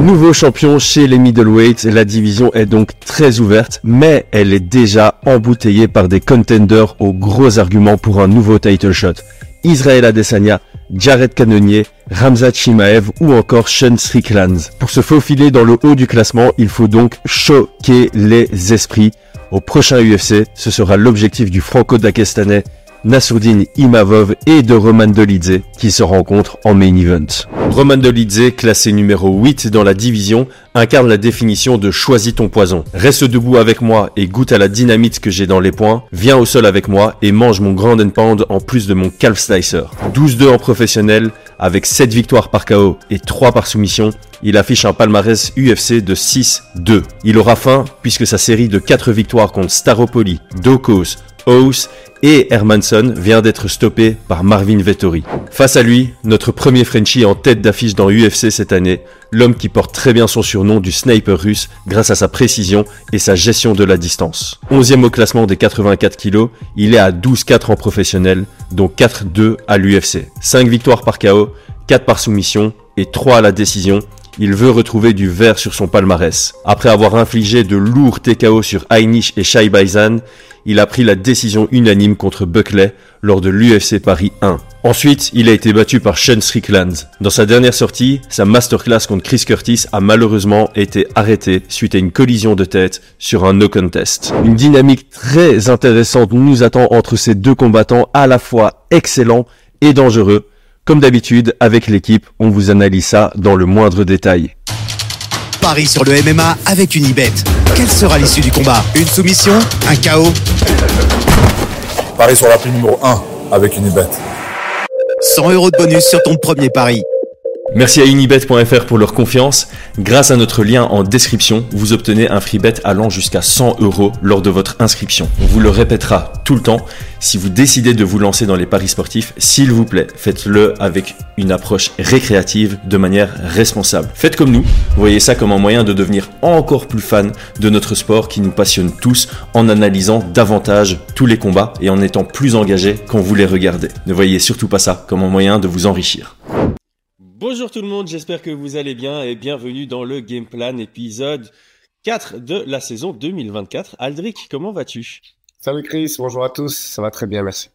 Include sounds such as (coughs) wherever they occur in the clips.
Nouveau champion chez les middleweights, la division est donc très ouverte, mais elle est déjà embouteillée par des contenders aux gros arguments pour un nouveau title shot. Israël Adesanya, Jared Cannonier, Ramzat Chimaev ou encore Sean Strickland. Pour se faufiler dans le haut du classement, il faut donc choquer les esprits. Au prochain UFC, ce sera l'objectif du franco-dakestanais Nassourdine Imavov et de Roman Dolidze qui se rencontrent en main event. Roman Dolidze, classé numéro 8 dans la division, incarne la définition de choisis ton poison. Reste debout avec moi et goûte à la dynamite que j'ai dans les poings. Viens au sol avec moi et mange mon grand and pound en plus de mon calf slicer. 12-2 en professionnel, avec 7 victoires par KO et 3 par soumission, il affiche un palmarès UFC de 6-2. Il aura faim puisque sa série de 4 victoires contre Staropoli, Dokos, Ous et Hermanson vient d'être stoppé par Marvin Vettori. Face à lui, notre premier Frenchie en tête d'affiche dans UFC cette année, l'homme qui porte très bien son surnom du sniper russe grâce à sa précision et sa gestion de la distance. 11e au classement des 84 kilos, il est à 12-4 en professionnel, dont 4-2 à l'UFC. 5 victoires par KO, 4 par soumission et 3 à la décision, il veut retrouver du vert sur son palmarès. Après avoir infligé de lourds TKO sur Heinisch et Shai Baizan, il a pris la décision unanime contre Buckley lors de l'UFC Paris 1. Ensuite, il a été battu par Sean Strickland. Dans sa dernière sortie, sa masterclass contre Chris Curtis a malheureusement été arrêtée suite à une collision de tête sur un no contest. Une dynamique très intéressante nous attend entre ces deux combattants à la fois excellents et dangereux. Comme d'habitude, avec l'équipe, on vous analyse ça dans le moindre détail. Paris sur le MMA avec une Unibet. Quelle sera l'issue du combat? Une soumission? Un chaos? Paris sur la prime numéro 1 avec une Unibet. 100 euros de bonus sur ton premier pari. Merci à unibet.fr pour leur confiance. Grâce à notre lien en description, vous obtenez un free bet allant jusqu'à 100 euros lors de votre inscription. On vous le répétera tout le temps. Si vous décidez de vous lancer dans les paris sportifs, s'il vous plaît, faites-le avec une approche récréative de manière responsable. Faites comme nous. Voyez ça comme un moyen de devenir encore plus fan de notre sport qui nous passionne tous en analysant davantage tous les combats et en étant plus engagé quand vous les regardez. Ne voyez surtout pas ça comme un moyen de vous enrichir. Bonjour tout le monde, j'espère que vous allez bien et bienvenue dans le Game Plan épisode 4 de la saison 2024. Aldric, comment vas-tu? Salut Chris, bonjour à tous, ça va très bien, merci.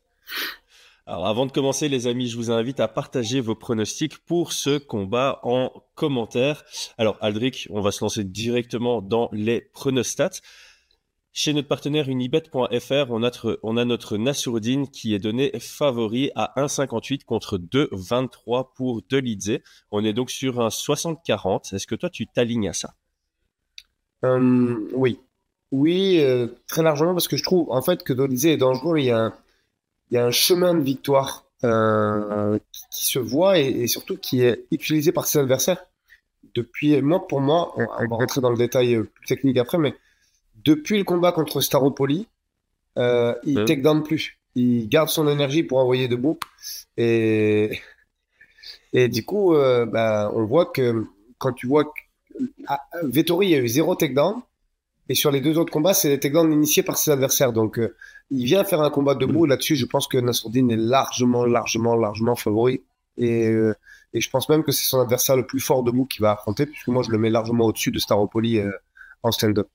Alors avant de commencer les amis, je vous invite à partager vos pronostics pour ce combat en commentaire. Alors Aldric, on va se lancer directement dans les pronostats. Chez notre partenaire unibet.fr, on a, notre, Nassourdine qui est donné favori à 1,58 contre 2,23 pour Delidze. On est donc sur un 60-40. Est-ce que toi, tu t'alignes à ça? Euh, Oui. Oui, euh, très largement, parce que je trouve en fait que Delidze est dangereux. Il y a, il y a un chemin de victoire euh, qui, se voit et, surtout qui est utilisé par ses adversaires. Depuis, moi, pour moi, on, va rentrer dans le détail technique après, mais depuis le combat contre Staropoli, euh, il take down plus. Il garde son énergie pour envoyer debout. Et, et du coup, euh, bah, on voit que quand tu vois que ah, Vettori, il y a eu zéro takedown. Et sur les deux autres combats, c'est des takedowns initiés par ses adversaires. Donc, euh, il vient faire un combat debout. Là-dessus, je pense que Nassourdine est largement, largement, largement favori. Et, euh, et je pense même que c'est son adversaire le plus fort debout qui va affronter, puisque moi, je le mets largement au-dessus de Staropoli euh, en stand-up.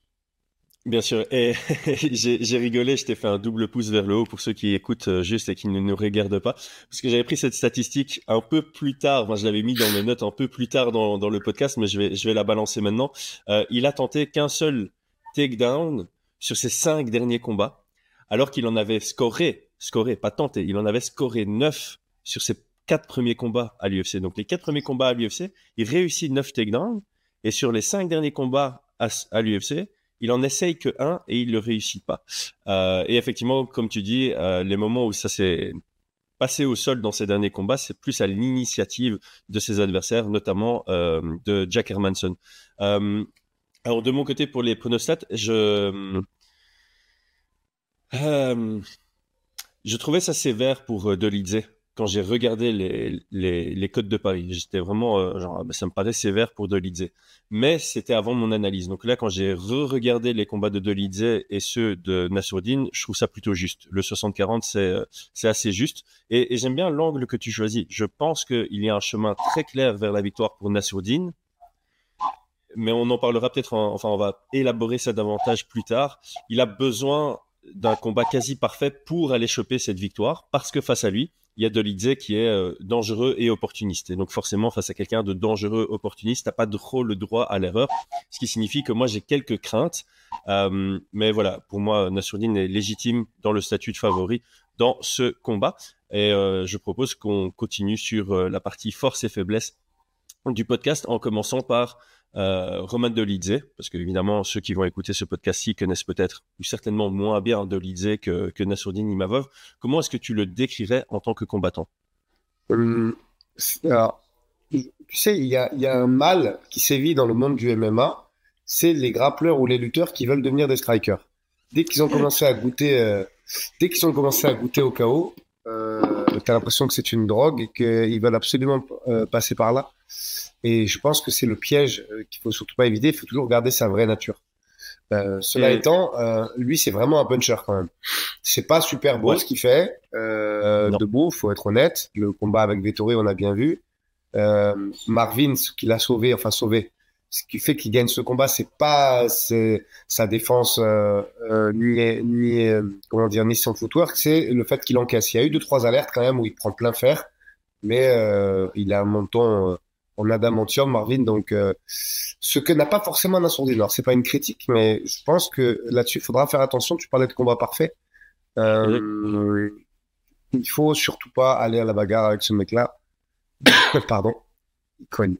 Bien sûr. Et (laughs) j'ai rigolé, je t'ai fait un double pouce vers le haut pour ceux qui écoutent euh, juste et qui ne nous regardent pas. Parce que j'avais pris cette statistique un peu plus tard. Enfin, je l'avais mis dans mes notes un peu plus tard dans, le podcast, mais je vais, je vais la balancer maintenant. Euh, il a tenté qu'un seul takedown sur ses cinq derniers combats, alors qu'il en avait scoré, scoré, pas tenté, il en avait scoré neuf sur ses quatre premiers combats à l'UFC. Donc les quatre premiers combats à l'UFC, il réussit neuf takedowns. Et sur les cinq derniers combats à l'UFC, il en essaye que un et il le réussit pas. Euh, et effectivement, comme tu dis, euh, les moments où ça s'est passé au sol dans ces derniers combats, c'est plus à l'initiative de ses adversaires, notamment euh, de Jack Hermanson. alors de mon côté, pour les pronostats, je je trouvais ça sévère pour Dolidze quand j'ai regardé les, les, codes de Paris. J'étais vraiment, euh, genre, ah, bah, ça me paraît sévère pour Dolidze. Mais c'était avant mon analyse. Donc là, quand j'ai re-regardé les combats de Dolidze et ceux de Nassourdine, je trouve ça plutôt juste. Le 60-40, c'est, euh, assez juste. Et, et j'aime bien l'angle que tu choisis. Je pense qu'il y a un chemin très clair vers la victoire pour Nassourdine. mais on en parlera peut-être, enfin, on va élaborer ça davantage plus tard. Il a besoin d'un combat quasi parfait pour aller choper cette victoire, parce que face à lui, il y a Dolidze qui est euh, dangereux et opportuniste. Et donc forcément, face à quelqu'un de dangereux, opportuniste, t'as pas trop le droit à l'erreur, ce qui signifie que moi j'ai quelques craintes. Euh, mais voilà, pour moi, Nassourdine est légitime dans le statut de favori dans ce combat. Et euh, je propose qu'on continue sur la partie force et faiblesse du podcast en commençant par euh, Roman Dolidze, parce que évidemment ceux qui vont écouter ce podcast-ci connaissent peut-être ou certainement moins bien Dolidze que, que Nassourdine Imavov. Comment est-ce que tu le décrirais en tant que combattant? Hum, Tu sais, il y a, y a, un mal qui sévit dans le monde du MMA, c'est les grappleurs ou les lutteurs qui veulent devenir des strikers. Dès qu'ils ont commencé à goûter, euh, dès qu'ils ont commencé à goûter au chaos, euh, t'as l'impression que c'est une drogue et qu'ils veulent absolument euh, passer par là. Et je pense que c'est le piège euh, qu'il faut surtout pas éviter. Il faut toujours garder sa vraie nature. Euh, cela étant, euh, lui, c'est vraiment un puncher quand même. C'est pas super beau ce qu'il fait. Euh, debout, faut être honnête. Le combat avec Vettori, on a bien vu. Marvin, ce qu'il a sauvé, enfin sauvé, ce qui fait qu'il gagne ce combat, c'est pas sa défense ni ni comment dire ni son footwork, c'est le fait qu'il encaisse. Il y a eu deux trois alertes quand même où il prend plein fer, mais il a un menton en adamantium, Marvin. Donc, euh, ce que n'a pas forcément un. Alors, c'est pas une critique, mais je pense que là-dessus, il faudra faire attention. Tu parlais de combat parfait. Euh, il faut surtout pas aller à la bagarre avec ce mec-là. (coughs) Pardon. Il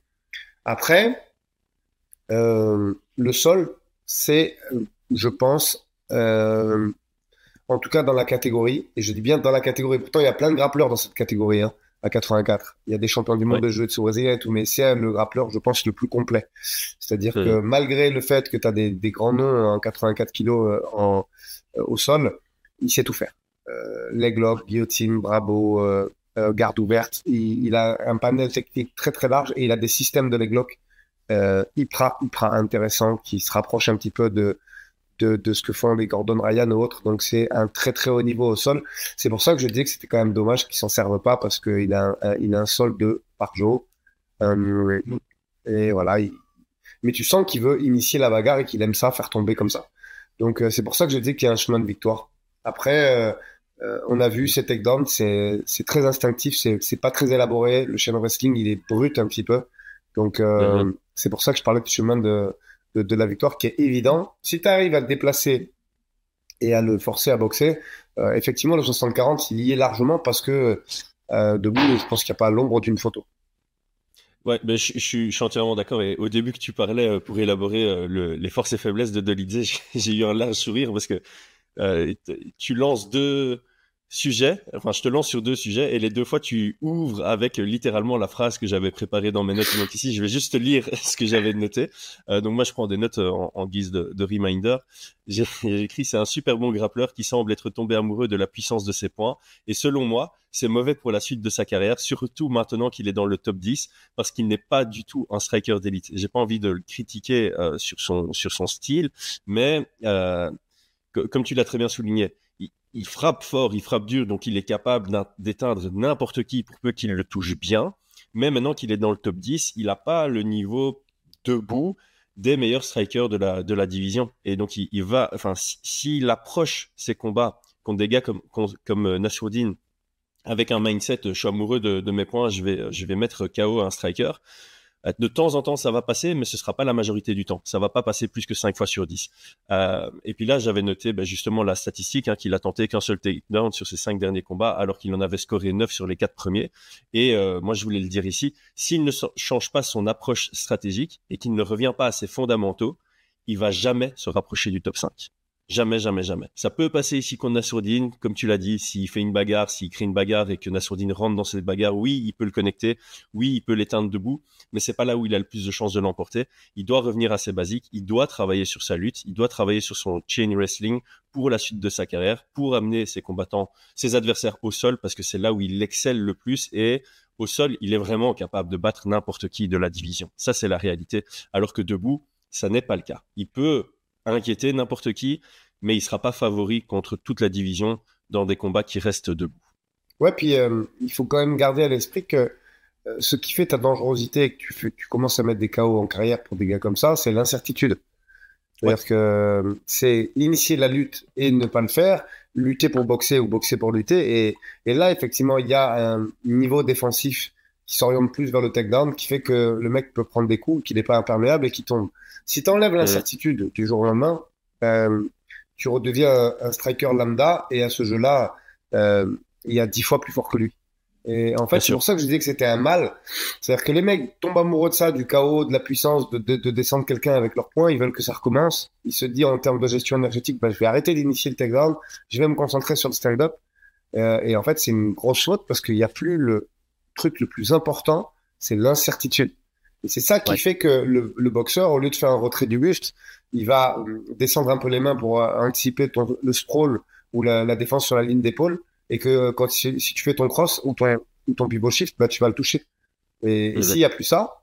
Après, euh, le sol, c'est, je pense, en tout cas dans la catégorie, et je dis bien dans la catégorie, pourtant il y a plein de grappleurs dans cette catégorie, hein, à 84. Il y a des champions du monde de jeux de brésilien et tout, mais c'est le grappleur, je pense, le plus complet. C'est-à-dire que malgré le fait que tu as des, des, grands noms en 84 kilos euh, en, euh, au sol, il sait tout faire. Euh, leg lock, guillotine, bravo, euh, euh, garde ouverte. Il, il, a un panel technique très très large et il a des systèmes de leg lock hyper, hyper intéressants qui se rapprochent un petit peu de, de, ce que font les Gordon Ryan ou autres. Donc c'est un très très haut niveau au sol. C'est pour ça que je disais que c'était quand même dommage qu'ils s'en servent pas parce qu'il a, un, il a un sol de par jour. Euh, et voilà. Mais tu sens qu'il veut initier la bagarre et qu'il aime ça, faire tomber comme ça. Donc euh, c'est pour ça que je dis qu'il y a un chemin de victoire. Après, euh, on a vu ces takedowns, c'est c'est très instinctif, c'est c'est pas très élaboré. Le chain wrestling, il est brut un petit peu. Donc c'est pour ça que je parlais de chemin de de, la victoire qui est évident. Si tu arrives à le déplacer et à le forcer à boxer, euh, effectivement, le 60-40, il y est largement parce que euh, debout, je pense qu'il n'y a pas l'ombre d'une photo. Ouais, ben je, je, suis entièrement d'accord. Et au début que tu parlais euh, pour élaborer euh, le, les forces et faiblesses de Dolidze, (laughs) j'ai eu un large sourire parce que tu lances deux sujets. Enfin, je te lance sur deux sujets et les deux fois tu ouvres avec littéralement la phrase que j'avais préparée dans mes notes. Donc ici, je vais juste te lire (laughs) ce que j'avais noté. Euh, donc moi, je prends des notes euh, en, guise de, de reminder. (laughs) J'ai écrit c'est un super bon grappleur qui semble être tombé amoureux de la puissance de ses points et selon moi, c'est mauvais pour la suite de sa carrière, surtout maintenant qu'il est dans le top 10 parce qu'il n'est pas du tout un striker d'élite. J'ai pas envie de le critiquer euh, sur son sur son style, mais euh, comme tu l'as très bien souligné, il frappe fort, il frappe dur, donc il est capable d'éteindre n'importe qui pour peu qu'il le touche bien. Mais maintenant qu'il est dans le top 10, il n'a pas le niveau debout des meilleurs strikers de la, division. Et donc il, va, enfin, s'il approche ses combats contre des gars comme, comme, euh, avec un mindset, je suis amoureux de, mes points, je vais, je vais mettre KO un striker. Euh, de temps en temps, ça va passer, mais ce sera pas la majorité du temps. Ça va pas passer plus que 5 fois sur 10. Euh, et puis là, j'avais noté ben, justement la statistique hein, qu'il a tenté qu'un seul takedown sur ses 5 derniers combats, alors qu'il en avait scoré 9 sur les 4 premiers. Et euh, moi, je voulais le dire ici, s'il ne change pas son approche stratégique et qu'il ne revient pas à ses fondamentaux, il va jamais se rapprocher du top 5. Jamais, jamais, jamais. Ça peut passer ici contre Nassourdine, comme tu l'as dit, s'il fait une bagarre, s'il crée une bagarre et que Nassourdine rentre dans cette bagarre, oui, il peut le connecter, oui, il peut l'éteindre debout, mais c'est pas là où il a le plus de chances de l'emporter. Il doit revenir à ses basiques, il doit travailler sur sa lutte, il doit travailler sur son chain wrestling pour la suite de sa carrière, pour amener ses combattants, ses adversaires au sol, parce que c'est là où il excelle le plus et au sol, il est vraiment capable de battre n'importe qui de la division. Ça, c'est la réalité. Alors que debout, ça n'est pas le cas. Il peut inquiéter n'importe qui, mais il sera pas favori contre toute la division dans des combats qui restent debout. Ouais, puis euh, il faut quand même garder à l'esprit que euh, ce qui fait ta dangerosité et que tu, fais, tu commences à mettre des KO en carrière pour des gars comme ça, c'est l'incertitude. C'est-à-dire que c'est initier la lutte et ne pas le faire, lutter pour boxer ou boxer pour lutter. Et, et là, effectivement, il y a un niveau défensif qui s'oriente plus vers le takedown, qui fait que le mec peut prendre des coups, qu'il n'est pas imperméable et qui tombe. Si tu enlèves l'incertitude du jour au lendemain, euh, tu redeviens un, striker lambda et à ce jeu-là, euh, il y a dix fois plus fort que lui. Et en fait, c'est pour ça que je disais que c'était un mal. C'est-à-dire que les mecs tombent amoureux de ça, du chaos, de la puissance, de, de, de descendre quelqu'un avec leurs points. Ils veulent que ça recommence. Ils se disent en termes de gestion énergétique, bah, je vais arrêter d'initier le takedown. Je vais me concentrer sur le stand-up. Euh, et en fait, c'est une grosse faute parce qu'il n'y a plus le truc le plus important, c'est l'incertitude. Et c'est ça qui fait que le, le, boxeur, au lieu de faire un retrait du buste, il va euh, descendre un peu les mains pour euh, anticiper ton, le sprawl ou la, la défense sur la ligne d'épaule et que quand si, tu fais ton cross ou ton, ou ton pivot shift, bah, tu vas le toucher. Et, s'il n'y a plus ça,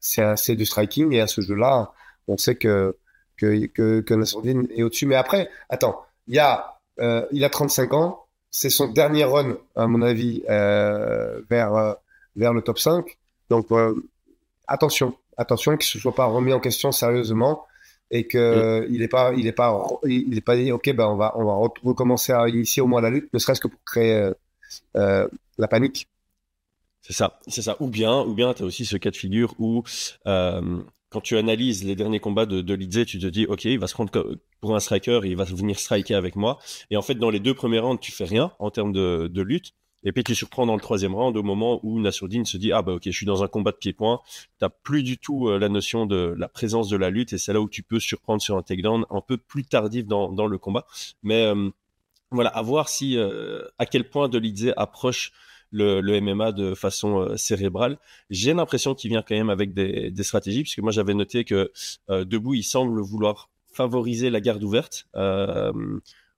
c'est du striking et à ce jeu-là, on sait que que que, que est au-dessus. Mais après, attends, il y a euh, il a 35 ans, c'est son dernier run à mon avis euh, vers euh, vers le top 5. Donc euh, attention, attention qu'il se soit pas remis en question sérieusement et que il est pas il est pas il est pas dit ok ben on va on va recommencer à initier au moins la lutte ne serait-ce que pour créer euh, euh la panique c'est ça c'est ça ou bien ou bien tu as aussi ce cas de figure où euh, quand tu analyses les derniers combats de, de Lidze, tu te dis, OK, il va se prendre pour un striker, il va venir striker avec moi. Et en fait, dans les deux premiers rounds, tu fais rien en termes de, de lutte. Et puis tu surprends dans le troisième round au moment où Nassourdine se dit ah bah ok je suis dans un combat de pied-point, t'as plus du tout euh, la notion de la présence de la lutte et c'est là où tu peux surprendre sur un takedown un peu plus tardif dans, dans le combat. Mais euh, voilà à voir si euh, à quel point Dolidze approche le, le, MMA de façon cérébrale. J'ai l'impression qu'il vient quand même avec des, des stratégies puisque moi j'avais noté que debout il semble vouloir favoriser la garde ouverte.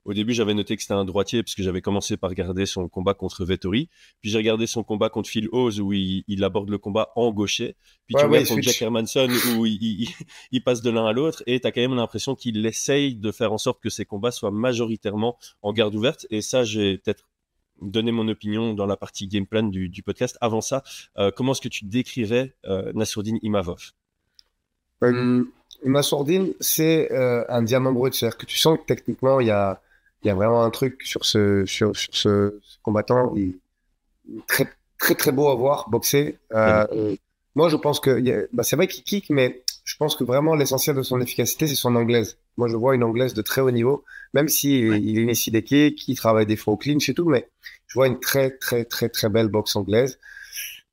Au début, j'avais noté que c'était un droitier parce que j'avais commencé par regarder son combat contre Vettori. Puis j'ai regardé son combat contre Phil Hose où il, il, aborde le combat en gaucher. Puis tu vois contre Jack Hermanson où il, il, il passe de l'un à l'autre et tu as quand même l'impression qu'il essaye de faire en sorte que ses combats soient majoritairement en garde ouverte. Et ça, j'ai peut-être donné mon opinion dans la partie game plan du, du podcast. Avant ça, euh, comment est-ce que tu décrirais euh, Imavov? Euh, c'est euh, un diamant brut. C'est-à-dire que tu sens que techniquement, il y a il y a vraiment un truc sur ce, sur, sur ce, ce, combattant. Il, très, très, très beau à voir boxer. Euh, moi, je pense que bah, c'est vrai qu'il kick, mais je pense que vraiment l'essentiel de son efficacité, c'est son anglaise. Moi, je vois une anglaise de très haut niveau, même si ouais. il initie des kicks, qui travaille des fois au clinch et tout, mais je vois une très, très, très, très belle boxe anglaise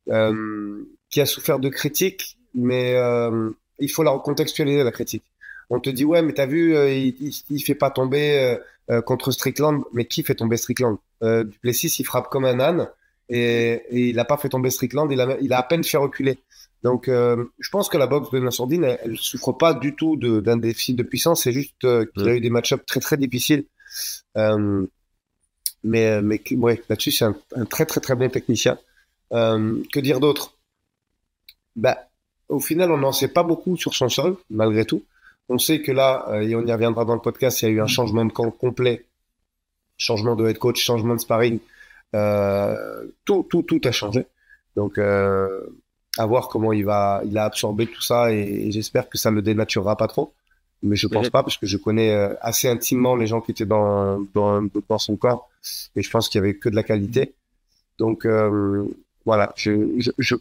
euh, qui a souffert de critiques, mais euh, il faut la recontextualiser, la critique. On te dit, ouais, mais t'as vu, euh, il, il, il, fait pas tomber euh, euh, contre Strickland, mais qui fait tomber Strickland? Duplessis, il frappe comme un âne et, et il n'a pas fait tomber Strickland, il a, il a à peine fait reculer. Donc, euh, je pense que la boxe de Nassourdine, elle, elle souffre pas du tout d'un déficit de puissance, c'est juste euh, qu'il a eu des match-ups très très difficiles. Euh, mais mais ouais, là-dessus, c'est un, un, très très très bon technicien. Que dire d'autre? Bah, Au final, on n'en sait pas beaucoup sur son sol, malgré tout. On sait que là, euh, et on y reviendra dans le podcast, il y a eu un changement de camp complet, changement de head coach, changement de sparring, euh, tout, tout, tout a changé. Donc, euh, à voir comment il va, il a absorbé tout ça et, et j'espère que ça ne le dénaturera pas trop. Mais je pense pas parce que je connais assez intimement les gens qui étaient dans, dans, dans son corps et je pense qu'il y avait que de la qualité. Donc, euh, voilà, je, je, je,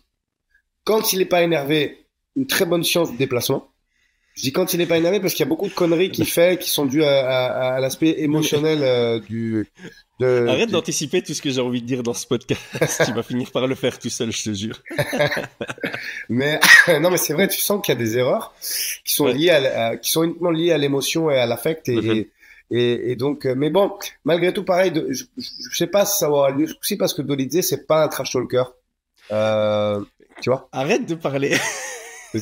quand il n'est pas énervé, une très bonne science du déplacement je dis quand il n'est pas énervé parce qu'il y a beaucoup de conneries qu'il fait qui sont dues à, à, à l'aspect émotionnel euh, du. De, Arrête du... d'anticiper tout ce que j'ai envie de dire dans ce podcast. tu vas finir par le faire tout seul, je te jure. (laughs) mais (laughs) non, mais c'est vrai, tu sens qu'il y a des erreurs qui sont liées à, à, qui sont uniquement liées à l'émotion et à l'affect et, mm -hmm. et, et, donc, mais bon, malgré tout, pareil, de, je, je sais pas si ça aura lieu aussi parce que Dolidze c'est pas un trash talker. Euh, tu vois? Arrête de parler.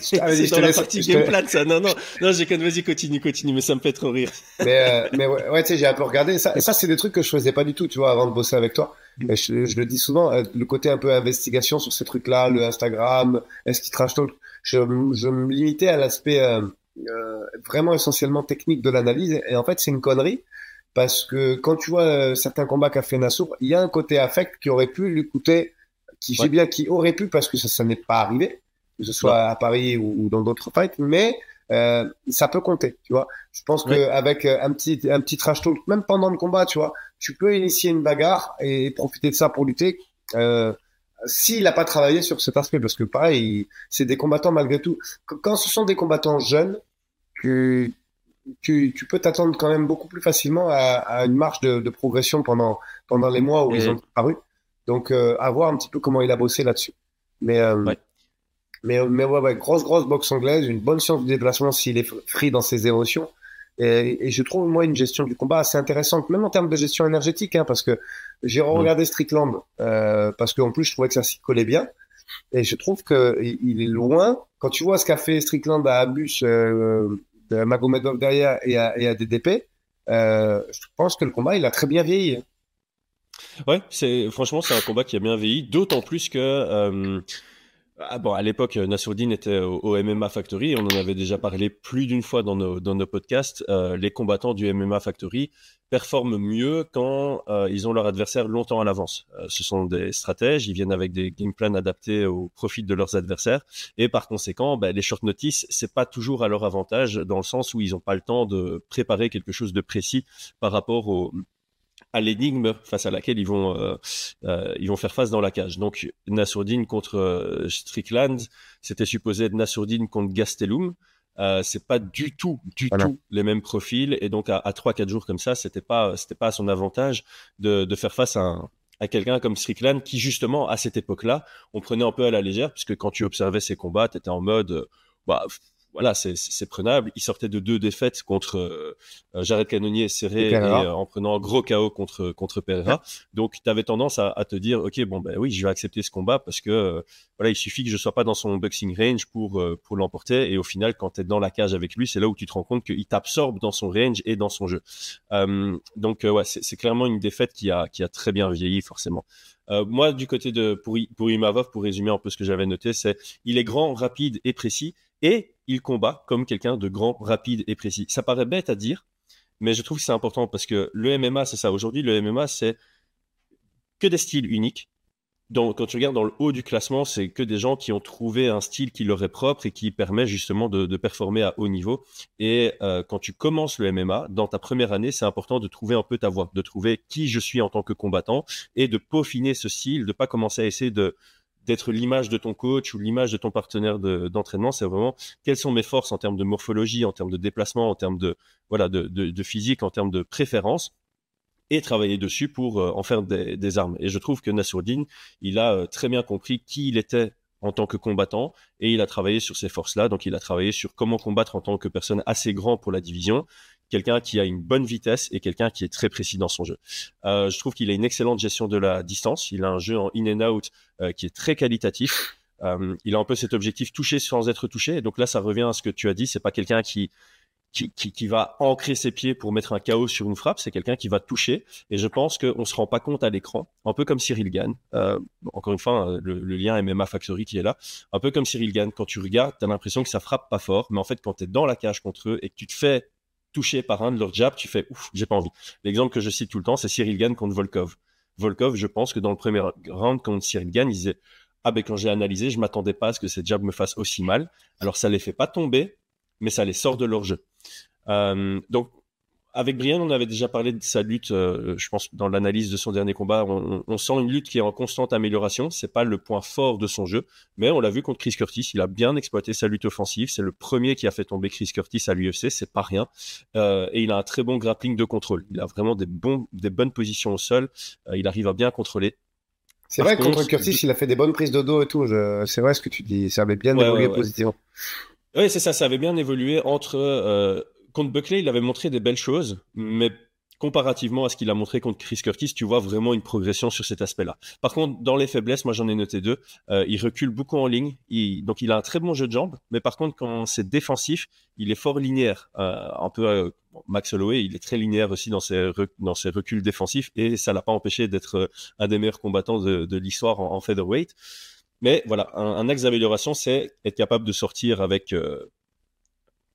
C'est dans la laisse, partie gameplay ça. Non, non, non, j'ai quand vas-y, continue, continue, mais ça me fait trop rire. mais, euh, mais ouais, ouais tu sais, j'ai un peu regardé ça. Et ça, c'est des trucs que je faisais pas du tout, tu vois, avant de bosser avec toi. Et je, je le dis souvent, euh, le côté un peu investigation sur ces trucs-là, le Instagram, est-ce qu'il trash talk, je, je me limitais à l'aspect euh, euh, vraiment essentiellement technique de l'analyse. Et en fait, c'est une connerie. Parce que quand tu vois euh, certains combats qu'a fait Nassour, il y a un côté affect qui aurait pu lui coûter qui j'ai bien qui aurait pu parce que ça, ça n'est pas arrivé, que ce soit à Paris ou, dans d'autres fights, mais euh, ça peut compter, tu vois. Je pense que avec euh, un petit un petit trash talk, même pendant le combat, tu vois, tu peux initier une bagarre et profiter de ça pour lutter. Euh, s'il n'a pas travaillé sur cet aspect, parce que pareil, c'est des combattants malgré tout. Quand ce sont des combattants jeunes, que tu, tu peux t'attendre quand même beaucoup plus facilement à, à une marche de, de, progression pendant pendant les mois où ils ont apparu. Donc, euh, à voir un petit peu comment il a bossé là-dessus. Mais, euh, mais, mais ouais, ouais, grosse, grosse boxe anglaise, une bonne science du déplacement s'il est free dans ses émotions. Et, et, je trouve, moi, une gestion du combat assez intéressante, même en termes de gestion énergétique, hein, parce que j'ai regardé Strickland, euh, parce qu'en plus, je trouvais que ça s'y collait bien. Et je trouve que il est loin. Quand tu vois ce qu'a fait Strickland à Abus, euh, de Magomedov derrière et à, et à DDP, euh, je pense que le combat, il a très bien vieilli. Ouais, c'est franchement c'est un combat qui a bien vieilli, d'autant plus que euh, ah bon, à l'époque, Nassourdine était au, MMA Factory. On en avait déjà parlé plus d'une fois dans nos, dans nos podcasts. Euh, les combattants du MMA Factory performent mieux quand euh, ils ont leur adversaire longtemps à l'avance. Euh, ce sont des stratèges, ils viennent avec des game plans adaptés au profit de leurs adversaires. Et par conséquent, ben, les short notice, c'est pas toujours à leur avantage dans le sens où ils n'ont pas le temps de préparer quelque chose de précis par rapport au, à l'énigme face à laquelle ils vont euh, euh, ils vont faire face dans la cage. Donc Nassourdine contre euh, Strickland, c'était supposé être Nassourdine contre Gastelum. Euh, c'est pas du tout, du tout les mêmes profils et donc à, trois quatre jours comme ça, c'était pas c'était pas à son avantage de, de faire face à à quelqu'un comme Strickland qui justement à cette époque-là, on prenait un peu à la légère puisque quand tu observais ses combats, tu étais en mode bah voilà, c'est prenable. Il sortait de deux défaites contre euh, Jared Cannonier serré et, euh, en prenant un gros KO contre contre Pereira. Donc tu avais tendance à, à, te dire OK, bon ben oui, je vais accepter ce combat parce que euh, voilà, il suffit que je sois pas dans son boxing range pour euh, pour l'emporter et au final quand tu es dans la cage avec lui, c'est là où tu te rends compte qu'il t'absorbe dans son range et dans son jeu. donc ouais, c'est clairement une défaite qui a qui a très bien vieilli forcément. moi, du côté de pour, pour Imavov, pour résumer un peu ce que j'avais noté, c'est il est grand, rapide et précis et il combat comme quelqu'un de grand, rapide et précis. Ça paraît bête à dire, mais je trouve que c'est important parce que le MMA, c'est ça. Aujourd'hui, le MMA, c'est que des styles uniques. Donc, quand tu regardes dans le haut du classement, c'est que des gens qui ont trouvé un style qui leur est propre et qui permet justement de, performer à haut niveau. Et euh, quand tu commences le MMA, dans ta première année, c'est important de trouver un peu ta voix, de trouver qui je suis en tant que combattant et de peaufiner ce style, de pas commencer à essayer de d'être l'image de ton coach ou l'image de ton partenaire d'entraînement. c'est vraiment quelles sont mes forces en termes de morphologie, en termes de déplacement, en termes de voilà de, physique, en termes de préférence et travailler dessus pour euh, en faire des, armes. Et je trouve que Nassourdine, il a euh, très bien compris qui il était en tant que combattant et il a travaillé sur ces forces-là. Donc il a travaillé sur comment combattre en tant que personne assez grand pour la division, quelqu'un qui a une bonne vitesse et quelqu'un qui est très précis dans son jeu. Euh, je trouve qu'il a une excellente gestion de la distance. Il a un jeu en in and out euh, qui est très qualitatif. Euh, il a un peu cet objectif toucher sans être touché. donc là, ça revient à ce que tu as dit. C'est pas quelqu'un qui qui, qui, va ancrer ses pieds pour mettre un chaos sur une frappe, c'est quelqu'un qui va toucher. Et je pense qu'on se rend pas compte à l'écran, un peu comme Cyril Gann. Encore une fois, hein, le, le, lien MMA Factory qui est là, un peu comme Cyril Gann. Quand tu regardes, tu as l'impression que ça frappe pas fort, mais en fait, quand tu es dans la cage contre eux et que tu te fais touché par un de leurs jabs, tu fais ouf, j'ai pas envie. L'exemple que je cite tout le temps, c'est Cyril Gann contre Volkov. Volkov, je pense que dans le premier round contre Cyril Gann, il disait ah ben quand j'ai analysé, je m'attendais pas à ce que ces jabs me fassent aussi mal. Alors ça les fait pas tomber, mais ça les sort de leur jeu. Euh, donc avec Brian, on avait déjà parlé de sa lutte, euh, je pense, dans l'analyse de son dernier combat. On, on, sent une lutte qui est en constante amélioration. C'est pas le point fort de son jeu, mais on l'a vu contre Chris Curtis. Il a bien exploité sa lutte offensive. C'est le premier qui a fait tomber Chris Curtis à l'UFC. C'est pas rien. Euh, et il a un très bon grappling de contrôle. Il a vraiment des bons, des bonnes positions au sol. Euh, il arrive à bien contrôler. C'est vrai, contre Curtis, il a fait des bonnes prises de dos et tout. C'est vrai ce que tu dis. Ça avait bien évolué positivement. Oui, c'est ça. Ça avait bien évolué entre euh, contre Buckley, il avait montré des belles choses, mais comparativement à ce qu'il a montré contre Chris Curtis, tu vois vraiment une progression sur cet aspect-là. Par contre, dans les faiblesses, moi j'en ai noté deux. Euh, il recule beaucoup en ligne, donc il a un très bon jeu de jambes, mais par contre quand c'est défensif, il est fort linéaire. Euh, un peu euh, Max Holloway, il est très linéaire aussi dans ses dans ses reculs défensifs et ça l'a pas empêché d'être un des meilleurs combattants de, l'histoire en, featherweight. Mais voilà, un, un axe d'amélioration, c'est être capable de sortir avec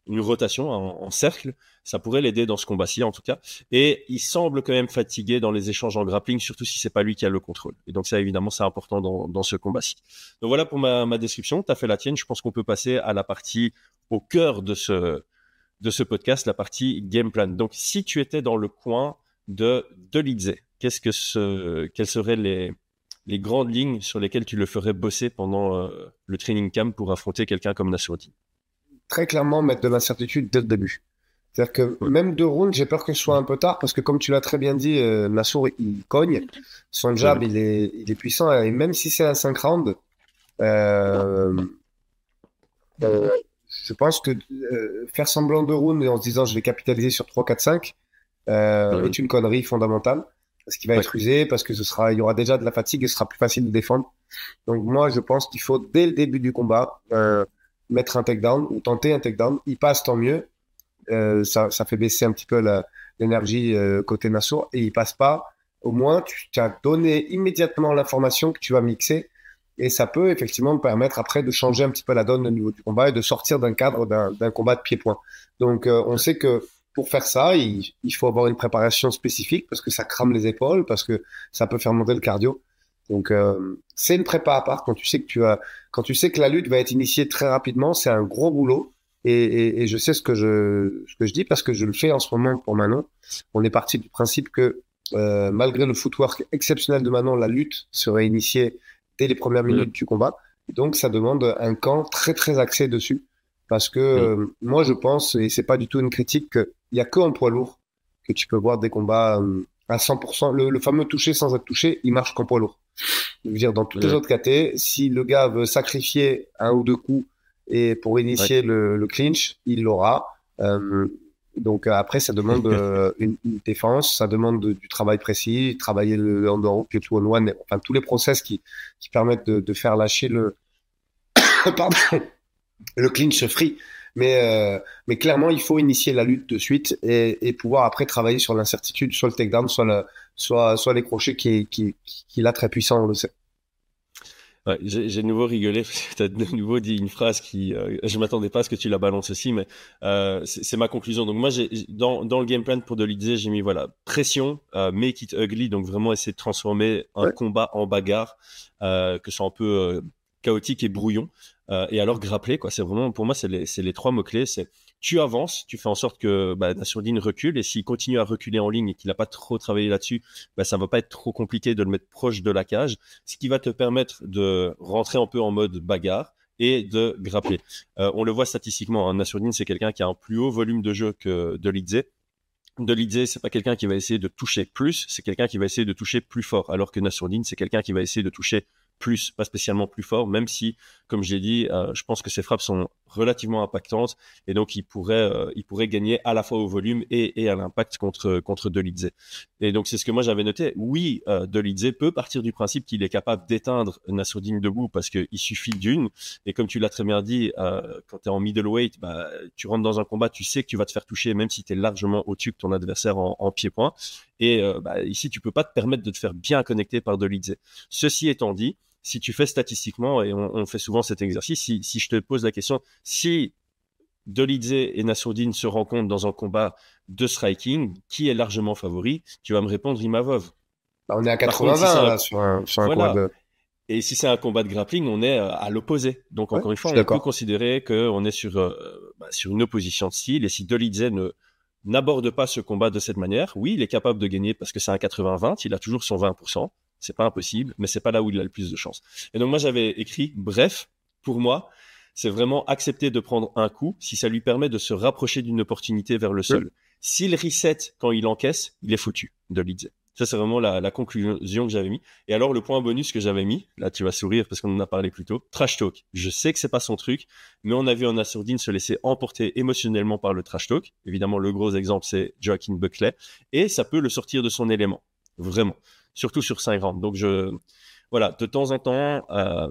une rotation en, cercle, ça pourrait l'aider dans ce combat-ci en tout cas. Et il semble quand même fatigué dans les échanges en grappling, surtout si c'est pas lui qui a le contrôle. Et donc ça évidemment c'est important dans, ce combat-ci. Donc voilà pour ma, description. Tu as fait la tienne. Je pense qu'on peut passer à la partie au cœur de ce podcast, la partie game plan. Donc si tu étais dans le coin de de Lidze, qu'est-ce que ce, quelles seraient les les grandes lignes sur lesquelles tu le ferais bosser pendant euh, le training camp pour affronter quelqu'un comme Nassoudi Très clairement, mettre de l'incertitude dès le début. C'est-à-dire que même deux rounds, j'ai peur que ce soit un peu tard parce que comme tu l'as très bien dit, euh, Nassour, il cogne. Son jab, il, est, il est puissant. Et même si c'est un 5 rounds, euh, euh, je pense que faire semblant de rounds en se disant je vais capitaliser sur 3, 4, 5 est une connerie fondamentale parce qu'il va être usé, parce que ce sera, il y aura déjà de la fatigue et ce sera plus facile de défendre. Donc moi, je pense qu'il faut dès le début du combat euh, mettre un takedown ou tenter un takedown. Il passe, tant mieux. Euh, ça, ça fait baisser un petit peu l'énergie euh, côté Nassau et il passe pas. Au moins, tu, as donné immédiatement l'information que tu vas mixer et ça peut effectivement permettre après de changer un petit peu la donne au niveau du combat et de sortir d'un cadre d'un combat de pied-point. Donc, euh, on sait que pour faire ça, il, faut avoir une préparation spécifique parce que ça crame les épaules, parce que ça peut faire monter le cardio. Donc euh, c'est une prépa à part quand tu sais que tu as, quand tu sais que la lutte va être initiée très rapidement, c'est un gros boulot. Et, je sais ce que je ce que je dis parce que je le fais en ce moment pour Manon. On est parti du principe que euh, malgré le footwork exceptionnel de Manon, la lutte serait initiée dès les premières minutes du combat. Donc ça demande un camp très très axé dessus parce que euh, moi je pense et c'est pas du tout une critique que il y a que en poids lourd que tu peux voir des combats euh, à 100%. Le, fameux toucher sans être touché, il marche qu'en poids lourd. Je veux dire, dans toutes les autres KT, si le gars veut sacrifier un ou deux coups et pour initier le, clinch, il l'aura. Euh, donc après, ça demande (laughs) euh, une, défense, ça demande du travail précis, travailler le underhook, le two on one, enfin tous les process qui, qui permettent de, de faire lâcher le, (coughs) pardon, (coughs) le clinch free. Mais, euh, mais clairement, il faut initier la lutte de suite et, et pouvoir après travailler sur l'incertitude, soit le takedown, soit, le, soit, soit les crochets qui, qui, qui, est très puissant, on le sait. Ouais, j'ai de nouveau rigolé, (laughs) tu as de nouveau dit une phrase qui, euh, je m'attendais pas à ce que tu la balances aussi, mais euh, c'est ma conclusion. Donc moi, dans, dans le game plan pour Dolidze, j'ai mis voilà pression, euh, make it ugly, donc vraiment essayer de transformer un combat en bagarre, euh, que ce soit un peu chaotique et brouillon. Euh, et alors grappler, quoi. C'est vraiment, pour moi, c'est les, trois mots-clés. C'est tu avances, tu fais en sorte que bah, Nassourdine recule, et s'il continue à reculer en ligne et qu'il n'a pas trop travaillé là-dessus, bah, ça va pas être trop compliqué de le mettre proche de la cage, ce qui va te permettre de rentrer un peu en mode bagarre et de grappler. Euh, on le voit statistiquement, hein, Nassourdine, c'est quelqu'un qui a un plus haut volume de jeu que de Lidze. De Lidze, c'est pas quelqu'un qui va essayer de toucher plus, c'est quelqu'un qui va essayer de toucher plus fort, alors que Nassourdine, c'est quelqu'un qui va essayer de toucher plus, pas spécialement plus fort, même si, comme j'ai dit, euh, je pense que ses frappes sont relativement impactantes et donc il pourrait, euh, il pourrait gagner à la fois au volume et, et à l'impact contre contre Dolidze. Et donc c'est ce que moi j'avais noté. Oui, euh, peut partir du principe qu'il est capable d'éteindre Nassourdine debout parce qu'il suffit d'une. Et comme tu l'as très bien dit, euh, quand tu es en middleweight, bah, tu rentres dans un combat, tu sais que tu vas te faire toucher même si tu es largement au-dessus que ton adversaire en, pied-point. Et bah, ici, tu peux pas te permettre de te faire bien connecter par Dolidze. Ceci étant dit, si tu fais statistiquement, et on, fait souvent cet exercice, si, si, je te pose la question, si Dolidze et Nassourdine se rencontrent dans un combat de striking, qui est largement favori Tu vas me répondre Imavov. Bah, on est à 80 sur un, combat de... Et si c'est un combat de grappling, on est euh, à l'opposé. Donc encore une fois, on peut considérer qu'on est sur, euh, bah, sur une opposition de style. Et si Dolidze ne n'aborde pas ce combat de cette manière, oui, il est capable de gagner parce que c'est un 80-20, il a toujours son 20%. C'est pas impossible, mais c'est pas là où il a le plus de chance. Et donc moi j'avais écrit, bref, pour moi, c'est vraiment accepter de prendre un coup si ça lui permet de se rapprocher d'une opportunité vers le sol. S'il reset quand il encaisse, il est foutu de Lidze. Ça, c'est vraiment la, la, conclusion que j'avais mis. Et alors, le point bonus que j'avais mis, là, tu vas sourire parce qu'on en a parlé plus tôt, trash talk. Je sais que c'est pas son truc, mais on a vu en Assourdine se laisser emporter émotionnellement par le trash talk. Évidemment, le gros exemple, c'est Joaquin Buckley. Et ça peut le sortir de son élément. Vraiment surtout sur 5 rounds. Donc je voilà, de temps en temps, euh,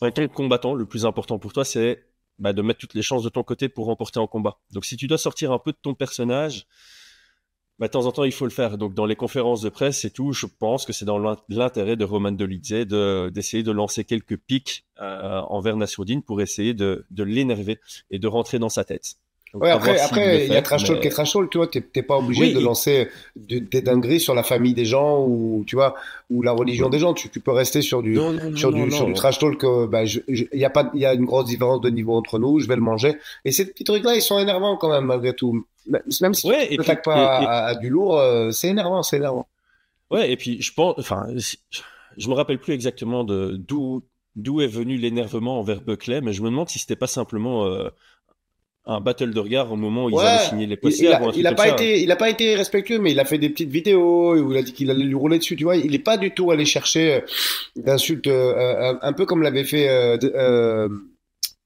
en tant que combattant, le plus important pour toi, c'est bah, de mettre toutes les chances de ton côté pour remporter un combat. Donc si tu dois sortir un peu de ton personnage, bah, de temps en temps, il faut le faire. Donc dans les conférences de presse et tout, je pense que c'est dans l'intérêt de Roman Dolidze de d'essayer de lancer quelques pics euh, envers Nassourdine pour essayer de l'énerver et de rentrer dans sa tête. Ouais, après, après, il y a trash talk et trash talk, tu vois, t'es pas obligé de lancer des dingueries sur la famille des gens ou, tu vois, ou la religion des gens. Tu, tu peux rester sur du, sur, du sur du trash talk. Bah, il y a pas, il y a une grosse différence de niveau entre nous. Je vais le manger. Et ces petits trucs-là, ils sont énervants quand même malgré tout. Même si tu ne pas à, du lourd, euh, c'est énervant, c'est énervant. Ouais, et puis je pense, enfin, je me rappelle plus exactement de d'où d'où est venu l'énervement envers Buckley, mais je me demande si c'était pas simplement euh, un battle de regard au moment où ils avaient signé les posters. Il, il, a, pas été, il a pas été respectueux, mais il a fait des petites vidéos où il a dit qu'il allait lui rouler dessus. Tu vois, il est pas du tout allé chercher euh, d'insultes, euh, euh, un peu comme l'avait fait euh,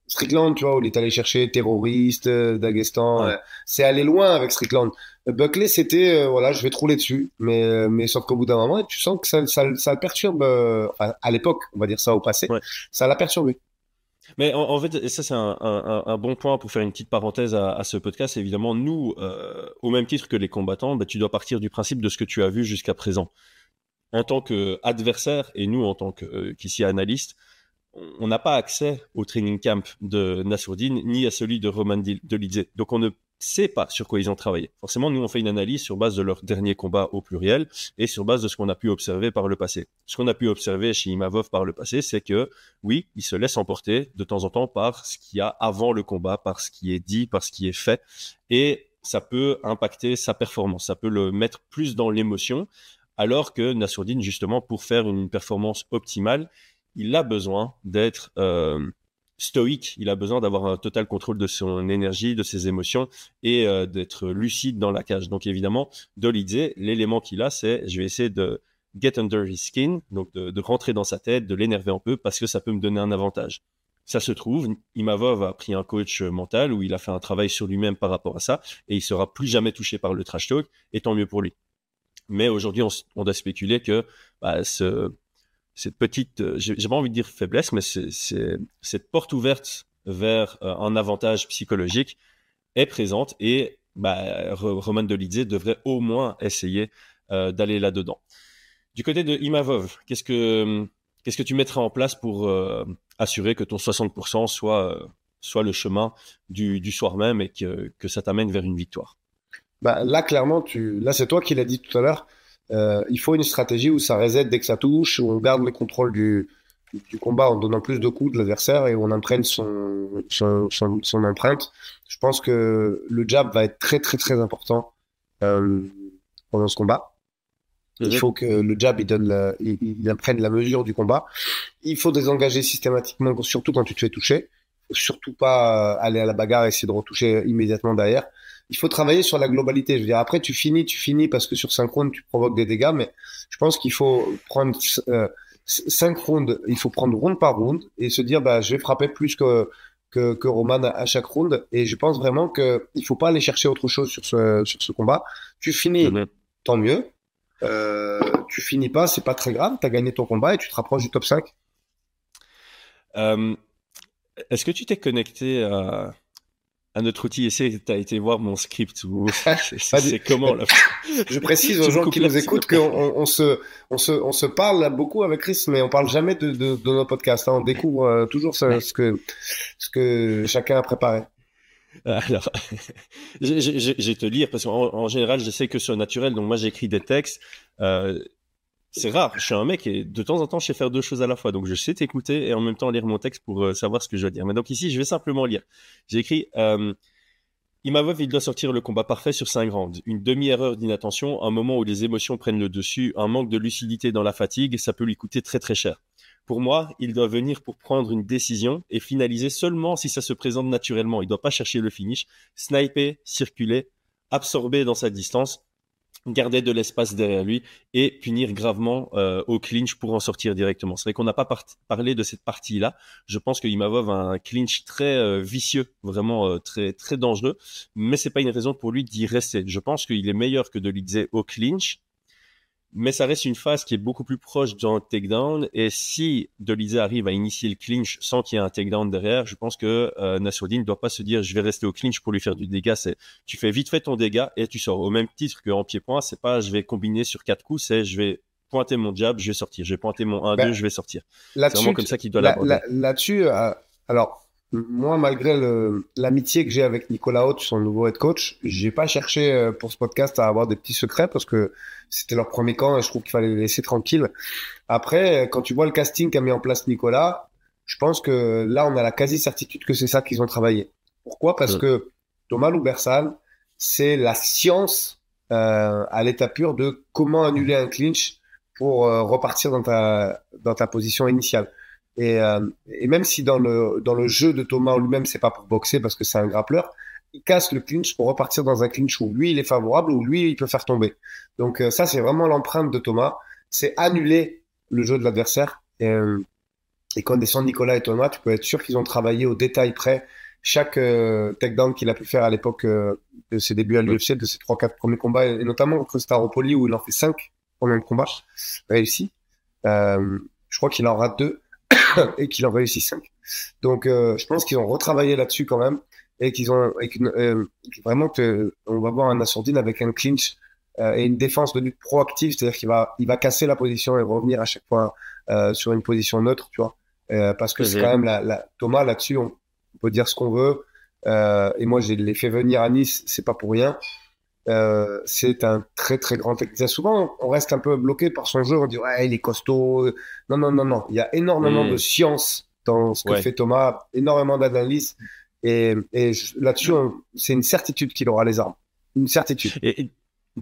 Strickland, tu vois, où il est allé chercher terroriste, Dagestan. c'est aller loin avec Strickland. Buckley, c'était, voilà, je vais te rouler dessus, mais mais sauf qu'au bout d'un moment, tu sens que ça, ça, ça le perturbe. à l'époque, on va dire ça au passé, ça l'a perturbé. Mais en, fait, et ça c'est un, un, un, bon point pour faire une petite parenthèse à, à ce podcast. Évidemment, nous, euh, au même titre que les combattants, bah, tu dois partir du principe de ce que tu as vu jusqu'à présent. En tant qu'adversaire, et nous en tant euh, qu'ici analyste, on n'a pas accès au training camp de Nassourdine ni à celui de Roman Dolidze. Donc on ne sait pas sur quoi ils ont travaillé. Forcément, nous, on fait une analyse sur base de leur dernier combat au pluriel et sur base de ce qu'on a pu observer par le passé. Ce qu'on a pu observer chez Imavov par le passé, c'est que, oui, il se laisse emporter de temps en temps par ce qu'il y a avant le combat, par ce qui est dit, par ce qui est fait. Et ça peut impacter sa performance. Ça peut le mettre plus dans l'émotion. Alors que Nassourdine, justement, pour faire une performance optimale, il a besoin d'être euh, stoïque, il a besoin d'avoir un total contrôle de son énergie, de ses émotions et euh, d'être lucide dans la cage. Donc évidemment, Dolidze, l'élément qu'il a, c'est je vais essayer de get under his skin, donc de, rentrer dans sa tête, de l'énerver un peu parce que ça peut me donner un avantage. Ça se trouve, Imavov a pris un coach mental où il a fait un travail sur lui-même par rapport à ça et il sera plus jamais touché par le trash talk et tant mieux pour lui. Mais aujourd'hui, on, doit spéculer que bah, ce, cette petite, euh, j'ai pas envie de dire faiblesse, mais c'est cette porte ouverte vers euh, un avantage psychologique est présente et bah, Roman Dolidze devrait au moins essayer euh, d'aller là-dedans. Du côté de Imavov, qu'est-ce que qu'est-ce que tu mettrais en place pour assurer que ton 60% soit soit le chemin du, du soir même et que, que ça t'amène vers une victoire? Bah, Là, clairement, tu... là c'est toi qui l'as dit tout à l'heure. Euh, il faut une stratégie où ça reset dès que ça touche, où on garde le contrôle du, du combat en donnant plus de coups de l'adversaire et où on imprègne son, son, son, empreinte. Je pense que le jab va être très très très important euh, pendant ce combat. Il faut que le jab il donne la, il, il, imprègne la mesure du combat. Il faut désengager systématiquement, surtout quand tu te fais toucher. Surtout pas aller à la bagarre et essayer de retoucher immédiatement derrière il faut travailler sur la globalité. Je veux dire, après, tu finis, tu finis parce que sur synchrone, tu provoques des dégâts, mais je pense qu'il faut prendre euh, cinq rounds, il faut prendre round par round et se dire, bah, je vais frapper plus que, que, que Roman à chaque round. Et je pense vraiment que il faut pas aller chercher autre chose sur ce, sur ce combat. Tu finis, tant mieux. Euh, tu finis pas, c'est pas très grave. Tu as gagné ton combat et tu te rapproches du top 5. Euh, Est-ce que tu t'es connecté à à notre outil essai, tu as été voir mon script ou (laughs) c'est comment là? (laughs) Je précise aux gens qui nous écoutent qu'on on, se, on, se, on se parle beaucoup avec Chris, mais on parle jamais de, de, de nos podcasts. Hein. On découvre euh, toujours ce, ce, que, ce que chacun a préparé. Alors, (laughs) je, vais te lire parce qu'en en général, j'essaie que ce soit naturel. Donc moi, j'écris des textes. Euh, c'est rare. Je suis un mec et de temps en temps, je sais faire deux choses à la fois. Donc, je sais t'écouter et en même temps lire mon texte pour euh, savoir ce que je dois dire. Mais donc ici, je vais simplement lire. J'ai écrit euh, Imavov, il doit sortir le combat parfait sur cinq rounds. Une demi-erreur d'inattention, un moment où les émotions prennent le dessus, un manque de lucidité dans la fatigue, ça peut lui coûter très très cher. Pour moi, il doit venir pour prendre une décision et finaliser seulement si ça se présente naturellement. Il ne doit pas chercher le finish, sniper, circuler, absorber dans sa distance garder de l'espace derrière lui et punir gravement euh, au clinch pour en sortir directement. C'est vrai qu'on n'a pas parlé de cette partie-là. Je pense que Imavov un clinch très euh, vicieux, vraiment euh, très très dangereux, mais c'est pas une raison pour lui d'y rester. Je pense qu'il est meilleur que de l'idée au clinch, mais ça reste une phase qui est beaucoup plus proche d'un takedown. Et si Dolizé arrive à initier le clinch sans qu'il y ait un takedown derrière, je pense que euh, ne doit pas se dire je vais rester au clinch pour lui faire du dégât. C'est tu fais vite fait ton dégât et tu sors. Au même titre qu'en pied-point, c'est pas je vais combiner sur quatre coups, c'est je vais pointer mon jab, je vais sortir. Je vais pointer mon 1-2, ben, je vais sortir. C'est vraiment comme ça qu'il doit l'aborder. Là-dessus, euh, alors moi, malgré l'amitié que j'ai avec Nicolas Haute, son nouveau head coach, j'ai pas cherché euh, pour ce podcast à avoir des petits secrets parce que c'était leur premier camp et je trouve qu'il fallait les laisser tranquilles. Après, euh, quand tu vois le casting qu'a mis en place Nicolas, je pense que là, on a la quasi-certitude que c'est ça qu'ils ont travaillé. Pourquoi? Parce Ouais. que Thomas Loubersal, c'est la science euh, à l'état pur de comment annuler un clinch pour euh, repartir dans ta, dans ta position initiale. Et, euh, et même si dans le, dans le jeu de Thomas lui-même, c'est pas pour boxer parce que c'est un grappleur, il casse le clinch pour repartir dans un clinch où lui, il est favorable, où lui, il peut faire tomber. Donc euh, ça, c'est vraiment l'empreinte de Thomas. C'est annuler le jeu de l'adversaire. Et, euh, et quand descend Nicolas et Thomas, tu peux être sûr qu'ils ont travaillé au détail près chaque euh, takedown qu'il a pu faire à l'époque de ses débuts à l'UFC, de ses trois quatre premiers combats, et notamment contre Staropoli où il en fait cinq en même combat réussi. Euh, je crois qu'il en rate deux (coughs) et qu'il en réussit cinq. Donc euh, je pense qu'ils ont retravaillé là-dessus quand même et qu'ils ont et euh, vraiment que on va voir un Assourdine avec un clinch euh, et une défense de lutte proactive, c'est-à-dire qu'il va il va casser la position et revenir à chaque fois euh, sur une position neutre, tu vois. Euh, parce que c'est quand même la, la Thomas là-dessus, on, peut dire ce qu'on veut. Euh, et moi, je l'ai fait venir à Nice, c'est pas pour rien. Euh, c'est un très très grand. Souvent, on reste un peu bloqué par son jeu. On dit ouais, il est costaud. Non, non, non, non. Il y a énormément Mm. de science dans ce que Ouais. fait Thomas, énormément d'analyse. Et, là-dessus, c'est une certitude qu'il aura les armes. Une certitude. Et et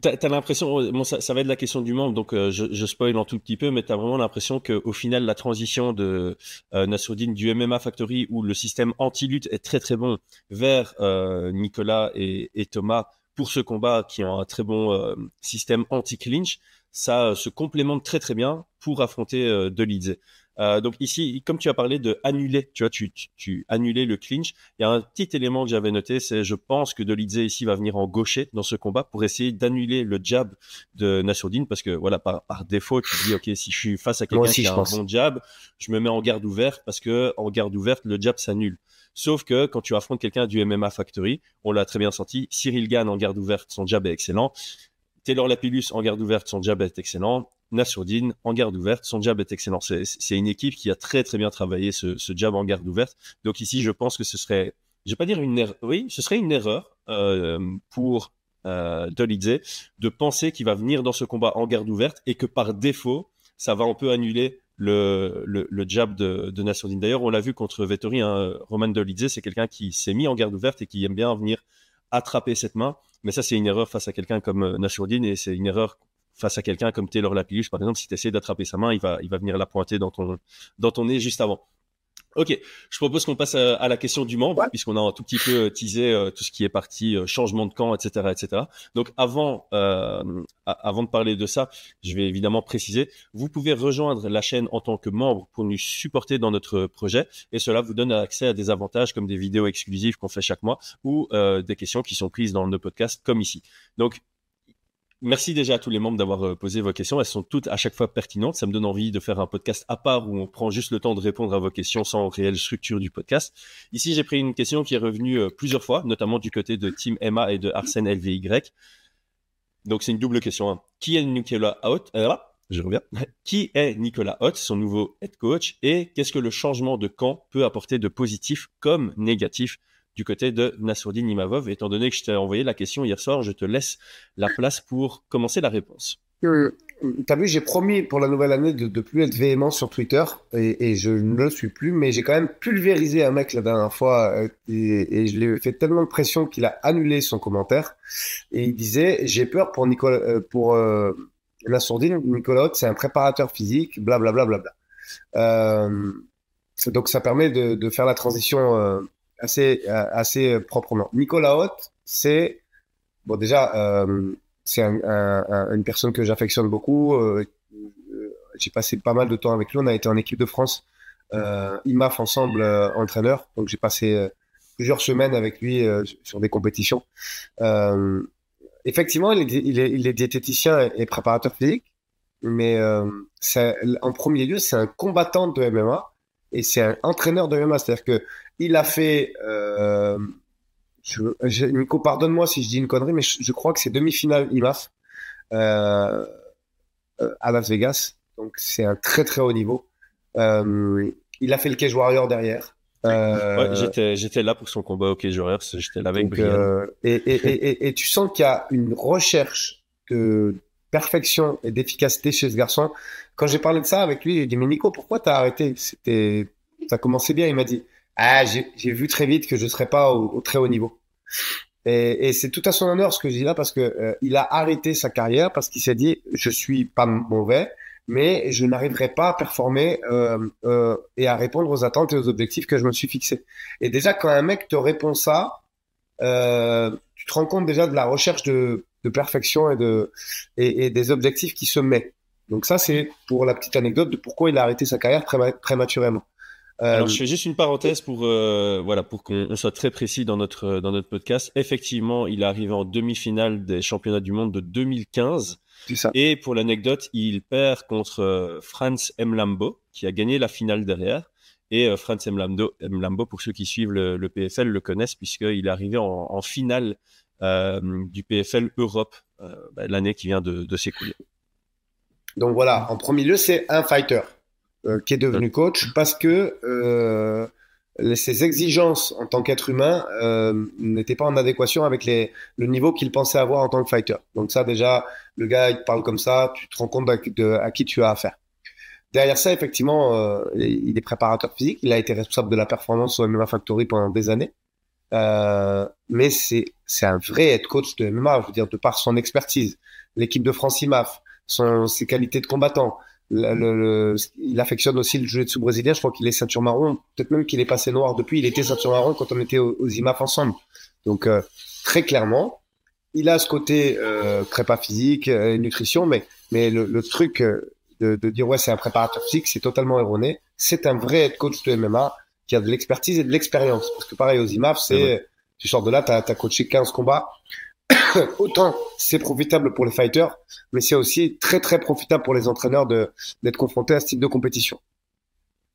t'as as, l'impression, bon, ça, ça va être la question du membre, donc euh, je, je spoil un tout petit peu, mais t'as vraiment l'impression qu'au final, la transition de euh, Nassourdine du MMA Factory, où le système anti-lutte est très très bon, vers euh, Nicolas et, et Thomas pour ce combat qui ont un très bon euh, système anti-clinch, ça euh, se complémente très très bien pour affronter euh, Dolidze. Euh, donc ici, comme tu as parlé de annuler, tu vois, tu, tu, tu annulais le clinch. Il y a un petit élément que j'avais noté, c'est je pense que Dolidze ici va venir en gaucher dans ce combat pour essayer d'annuler le jab de Nassourdine parce que voilà par, par défaut tu te dis ok si je suis face à quelqu'un qui a pense. un bon jab, je me mets en garde ouverte parce que en garde ouverte le jab s'annule. Sauf que quand tu affrontes quelqu'un du MMA Factory, on l'a très bien senti, Cyril Gann en garde ouverte, son jab est excellent. Taylor Lapillus en garde ouverte, son jab est excellent. Nassourdine en garde ouverte, son jab est excellent. C'est une équipe qui a très très bien travaillé ce, ce jab en garde ouverte. Donc ici, je pense que ce serait, je vais pas dire une erreur, oui, ce serait une erreur euh, pour euh, de penser qu'il va venir dans ce combat en garde ouverte et que par défaut, ça va un peu annuler le, le, le jab de, de Nassourdine. D'ailleurs, on l'a vu contre Vettori, hein, Roman Dolidze, c'est quelqu'un qui s'est mis en garde ouverte et qui aime bien venir attraper cette main. Mais ça, c'est une erreur face à quelqu'un comme euh, Nassourdine et c'est une erreur face à quelqu'un comme Taylor Lapillus, par exemple, si tu essaies d'attraper sa main, il va, il va venir la pointer dans ton, dans ton nez juste avant. Ok, je propose qu'on passe à, à la question du membre, Ouais. puisqu'on a un tout petit peu teasé euh, tout ce qui est parti euh, changement de camp, etc., etc. Donc avant, euh, avant de parler de ça, je vais évidemment préciser, vous pouvez rejoindre la chaîne en tant que membre pour nous supporter dans notre projet, et cela vous donne accès à des avantages comme des vidéos exclusives qu'on fait chaque mois ou euh, des questions qui sont prises dans nos podcasts comme ici. Donc Merci déjà à tous les membres d'avoir euh, posé vos questions. Elles sont toutes à chaque fois pertinentes. Ça me donne envie de faire un podcast à part où on prend juste le temps de répondre à vos questions sans réelle structure du podcast. Ici, j'ai pris une question qui est revenue euh, plusieurs fois, notamment du côté de Team Emma et de Arsène LVY. Donc, c'est une double question. hein. Qui est Nicolas Haute Euh, Je reviens. (laughs) Qui est Nicolas Haute, son nouveau head coach, et qu'est-ce que le changement de camp peut apporter de positif comme négatif du côté de Nassourdine Imavov. Étant donné que je t'ai envoyé la question hier soir, je te laisse la place pour commencer la réponse. Euh, T'as vu, j'ai promis pour la nouvelle année de, de plus être véhément sur Twitter et, je ne le suis plus, mais j'ai quand même pulvérisé un mec la dernière fois euh, et, je lui ai fait tellement de pression qu'il a annulé son commentaire et il disait j'ai peur pour Nicolas, euh, pour euh, Nassourdine, Nicolas c'est un préparateur physique, blablabla. Bla. Euh, donc ça permet de, faire la transition assez euh, assez proprement. Nicolas Haute, c'est bon déjà. Euh, c'est un, un, un, une personne que j'affectionne beaucoup. Euh, euh, j'ai passé pas mal de temps avec lui. On a été en équipe de France, euh, IMAF ensemble, euh, entraîneur. Donc j'ai passé euh, plusieurs semaines avec lui euh, sur des compétitions. Euh, effectivement, il est, il, est, diététicien et préparateur physique, mais euh, en premier lieu, c'est un combattant de MMA et c'est un entraîneur de MMA. C'est-à-dire que il a fait euh, je, je, Nico, pardonne-moi si je dis une connerie, mais je, je crois que c'est demi-finale IMAF euh, euh, à Las Vegas. Donc c'est un très très haut niveau. Euh, il a fait le Cage Warrior derrière. Euh, ouais, j'étais, j'étais là pour son combat au cage j'étais là avec Brian. Euh, et, et, et, et, tu sens qu'il y a une recherche de perfection et d'efficacité chez ce garçon. Quand j'ai parlé de ça avec lui, il dit, mais Nico, pourquoi t'as arrêté? C'était, ça commençait bien. Il m'a dit, ah, j'ai vu très vite que je serais pas au, très haut niveau. Et, et c'est tout à son honneur ce que je dis là parce que euh, il a arrêté sa carrière parce qu'il s'est dit je suis pas mauvais, mais je n'arriverai pas à performer euh, euh, et à répondre aux attentes et aux objectifs que je me suis fixés. Et déjà quand un mec te répond ça, euh, tu te rends compte déjà de la recherche de, de perfection et de et, des objectifs qui se met. Donc ça c'est pour la petite anecdote de pourquoi il a arrêté sa carrière prématurément. Alors, je fais juste une parenthèse pour euh, voilà pour qu'on soit très précis dans notre dans notre podcast. Effectivement, il est arrivé en demi-finale des championnats du monde de 2015. Ça. Et pour l'anecdote, il perd contre euh, Franz Mlambo, qui a gagné la finale derrière. Et euh, Franz Mlambo, Mlambo, pour ceux qui suivent le, le PFL, le connaissent puisqu'il est arrivé en, en finale euh, du PFL Europe bah, l'année qui vient de, de s'écouler. Donc voilà, en premier lieu, c'est un fighter. Euh, qui est devenu coach parce que euh, ses exigences en tant qu'être humain euh, n'étaient pas en adéquation avec les, le niveau qu'il pensait avoir en tant que fighter. Donc ça déjà, le gars il te parle comme ça, tu te rends compte de, à qui tu as affaire. Derrière ça, effectivement, euh, il est préparateur physique, il a été responsable de la performance au MMA Factory pendant des années. Euh, mais c'est c'est un vrai head coach de MMA, je veux dire de par son expertise, l'équipe de France IMAF, son ses qualités de combattant, le, il affectionne aussi le jiu-jitsu brésilien. Je crois qu'il est ceinture marron. Peut-être même qu'il est passé noir depuis. Il était ceinture marron quand on était aux, IMAF ensemble. Donc euh, très clairement, il a ce côté euh, prépa physique, euh, nutrition, mais mais le, le truc euh, de, de, dire ouais c'est un préparateur physique, c'est totalement erroné. C'est un vrai head coach de MMA qui a de l'expertise et de l'expérience. Parce que pareil aux IMAF, c'est tu sors de là, tu as, as, coaché 15 combats. (coughs) autant c'est profitable pour les fighters, mais c'est aussi très très profitable pour les entraîneurs d'être confrontés à ce type de compétition.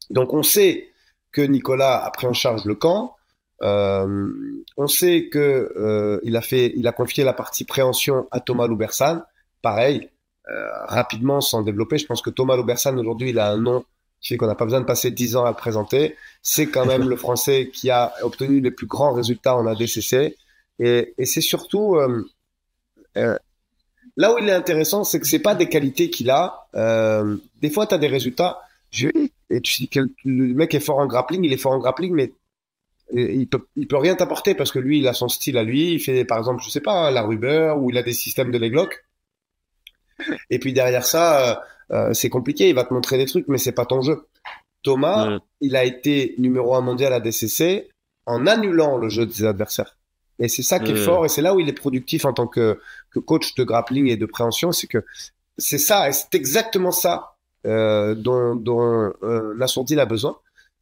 Donc on sait que Nicolas a pris en charge le camp. Euh, on sait que euh, il a fait, il a confié la partie préhension à Thomas Loubersan. Pareil, euh, rapidement sans développer. Je pense que Thomas Loubersan aujourd'hui, il a un nom qui fait qu'on n'a pas besoin de passer 10 ans à le présenter. C'est quand même (laughs) le Français qui a obtenu les plus grands résultats en ADCC. Et, et c'est surtout euh, euh, là où il est intéressant, c'est que c'est pas des qualités qu'il a. Euh, des fois, tu as des résultats. Je, et tu dis que le mec est fort en grappling, il est fort en grappling, mais il peut, il peut rien t'apporter parce que lui, il a son style à lui. Il fait, par exemple, je sais pas, la rubber ou il a des systèmes de leglock. Et puis derrière ça, euh, c'est compliqué. Il va te montrer des trucs, mais c'est pas ton jeu. Thomas, il a été numéro un mondial à DCC en annulant le jeu de ses adversaires. Et c'est ça qui est fort, et c'est là où il est productif en tant que, que coach de grappling et de préhension, c'est que c'est ça, et c'est exactement ça euh, dont, dont euh, a besoin.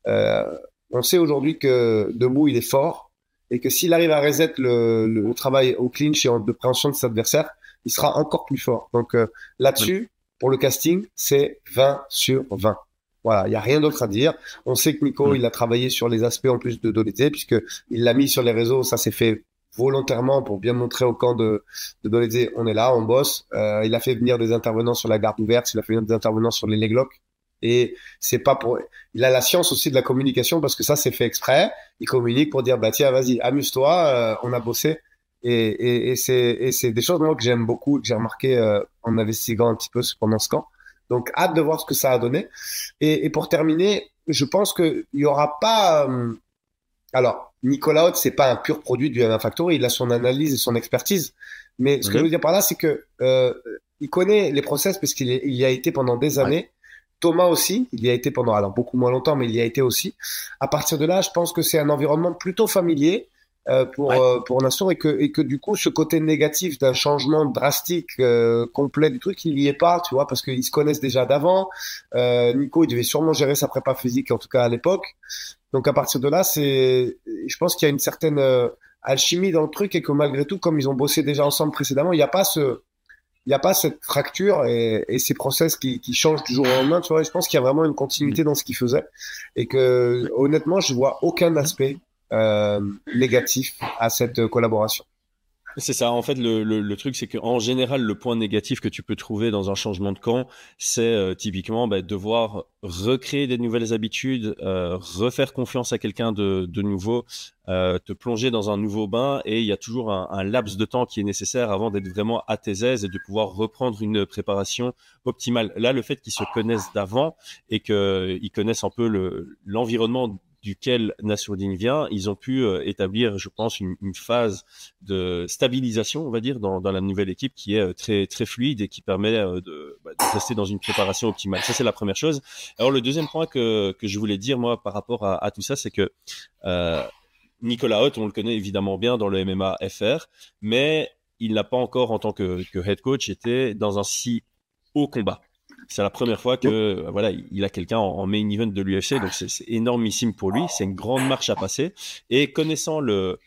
Euh, on sait aujourd'hui que debout, il est fort, et que s'il arrive à reset le, le, travail au clinch et de préhension de ses adversaires, il sera encore plus fort. Donc euh, là-dessus, pour le casting, c'est 20 sur 20. Voilà, il n'y a rien d'autre à dire. On sait que Nico, mm. il a travaillé sur les aspects en plus de Dolezé, puisque il l'a mis sur les réseaux. Ça s'est fait volontairement pour bien montrer au camp de, de on est là, on bosse. Euh, il a fait venir des intervenants sur la garde ouverte, il a fait venir des intervenants sur les leglock. Et c'est pas pour. Il a la science aussi de la communication parce que ça c'est fait exprès. Il communique pour dire bah tiens vas-y amuse-toi, euh, on a bossé. Et, c'est des choses moi, que j'aime beaucoup, que j'ai remarqué euh, en investiguant un petit peu pendant ce camp. Donc, hâte de voir ce que ça a donné. Et, et pour terminer, je pense qu'il n'y aura pas. Alors, Nicolas Haute, c'est pas un pur produit du MMA Factory. Il a son analyse et son expertise. Mais ce que je veux dire par là, c'est que euh, il connaît les process parce qu'il y a été pendant des années. Thomas aussi, il y a été pendant alors beaucoup moins longtemps, mais il y a été aussi. À partir de là, je pense que c'est un environnement plutôt familier euh, pour euh, pour Nassour et que et que du coup ce côté négatif d'un changement drastique euh, complet du truc il y est pas tu vois parce qu'ils se connaissent déjà d'avant Nico il devait sûrement gérer sa prépa physique en tout cas à l'époque donc à partir de là c'est je pense qu'il y a une certaine alchimie dans le truc et que malgré tout comme ils ont bossé déjà ensemble précédemment il n'y a pas ce il a pas cette fracture et, et ces process qui, qui changent du jour au lendemain, tu vois. Je pense qu'il y a vraiment une continuité dans ce qu'ils faisaient et que honnêtement, je vois aucun aspect euh, négatif à cette collaboration. C'est ça. En fait, le, le, truc, c'est qu'en général, le point négatif que tu peux trouver dans un changement de camp, c'est euh, typiquement bah, devoir recréer des nouvelles habitudes, euh, refaire confiance à quelqu'un de, de nouveau, euh, te plonger dans un nouveau bain, et il y a toujours un, un laps de temps qui est nécessaire avant d'être vraiment à tes aises et de pouvoir reprendre une préparation optimale. Là, le fait qu'ils se connaissent d'avant et qu'ils connaissent un peu le, l'environnement duquel Nasruddin vient, ils ont pu euh, établir, je pense, une, phase de stabilisation, on va dire, dans, la nouvelle équipe qui est euh, très très fluide et qui permet euh, de, bah, de rester dans une préparation optimale. Ça, c'est la première chose. Alors, le deuxième point que, je voulais dire, moi, par rapport à, tout ça, c'est que Nicolas Hutt, on le connaît évidemment bien dans le MMA FR, mais il n'a pas encore, en tant que head coach, été dans un si haut combat. C'est la première fois que euh, voilà, il a quelqu'un en, en, main event de l'UFC, donc c'est énormissime pour lui. C'est une grande marche à passer. Et connaissant le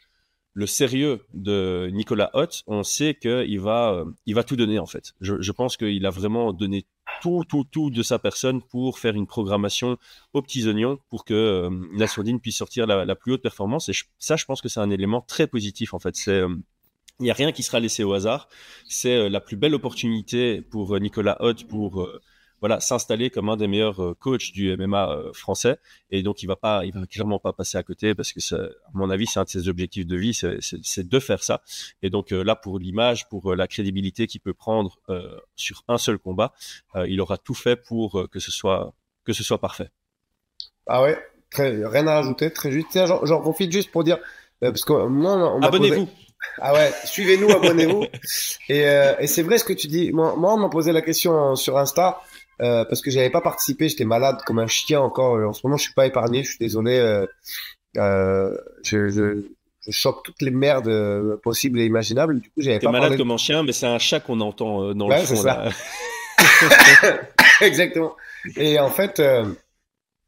le sérieux de Nicolas Hott, on sait qu'il va euh, il va tout donner en fait. Je, je pense qu'il a vraiment donné tout tout tout de sa personne pour faire une programmation aux petits oignons pour que euh, puisse sortir la, la, plus haute performance. Et je, ça, je pense que c'est un élément très positif en fait. C'est euh, il n'y a rien qui sera laissé au hasard. C'est euh, la plus belle opportunité pour euh, Nicolas Hott pour euh, voilà s'installer comme un des meilleurs coachs du MMA français. Et donc il va pas, il va clairement pas passer à côté parce que à mon avis c'est un de ses objectifs de vie, c'est de faire ça. Et donc là pour l'image, pour la crédibilité qu'il peut prendre sur un seul combat, il aura tout fait pour que ce soit que ce soit parfait. Ah ouais, très, rien à rajouter, très juste. J'en profite juste pour dire parce que moi on abonnez-vous. Posé... Ah ouais, suivez-nous, (laughs) abonnez-vous. et, euh, et c'est vrai ce que tu dis. Moi, moi on m'a posé la question sur Insta euh, parce que j'avais pas participé, j'étais malade comme un chien encore. En ce moment, je suis pas épargné, je suis désolé. Euh, euh, je, je, je, choque toutes les merdes euh, possibles et imaginables. Du coup, j'avais pas malade parlé... comme un chien, mais c'est un chat qu'on entend euh, dans ouais, le fond. Là. (laughs) Exactement. Et en fait, euh,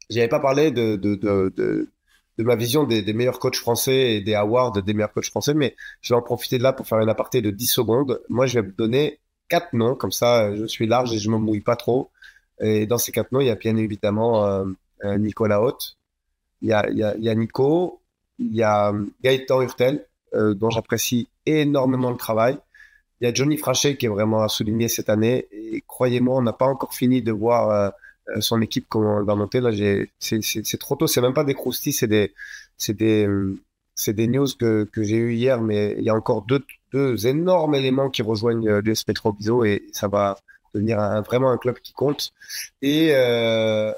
j'avais pas parlé de, de, de, de de ma vision des, des, meilleurs coachs français et des awards des meilleurs coachs français, mais je vais en profiter de là pour faire une aparté de 10 secondes. Moi, je vais vous donner quatre noms, comme ça, je suis large et je me mouille pas trop. Et dans ces quatre noms, il y a bien évidemment euh, Nicolas Haute, il y a, il y, a, il y a Nico, il y a Gaëtan Hurtel, euh, dont j'apprécie énormément le travail. Il y a Johnny Frachet qui est vraiment à souligner cette année. Et croyez-moi, on n'a pas encore fini de voir euh, son équipe elle va monter. Là, c'est trop tôt. C'est même pas des croustilles, c'est des, c'est des, c'est des news que, que j'ai eu hier, mais il y a encore deux, deux énormes éléments qui rejoignent l'US Petro Bizo et ça va devenir vraiment un club qui compte. Et euh,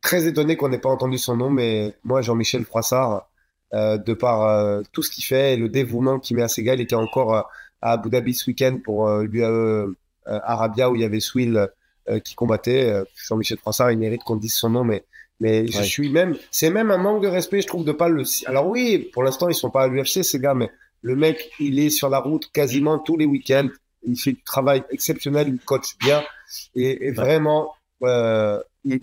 très étonné qu'on n'ait pas entendu son nom, mais moi, Jean-Michel Froissart, euh, de par euh, tout ce qu'il fait et le dévouement qu'il met à ses gars, il était encore à Abu Dhabi ce week-end pour l'UAE Arabia où il y avait Swill euh, qui combattait. Euh, Jean-Michel Froissart, il mérite qu'on dise son nom, mais mais je ouais. suis même, c'est même un manque de respect, je trouve, de pas le. Alors oui, pour l'instant, ils sont pas à l'UFC ces gars, mais le mec, il est sur la route quasiment tous les week-ends. Il fait du travail exceptionnel, il coach bien, et, et vraiment, euh, il,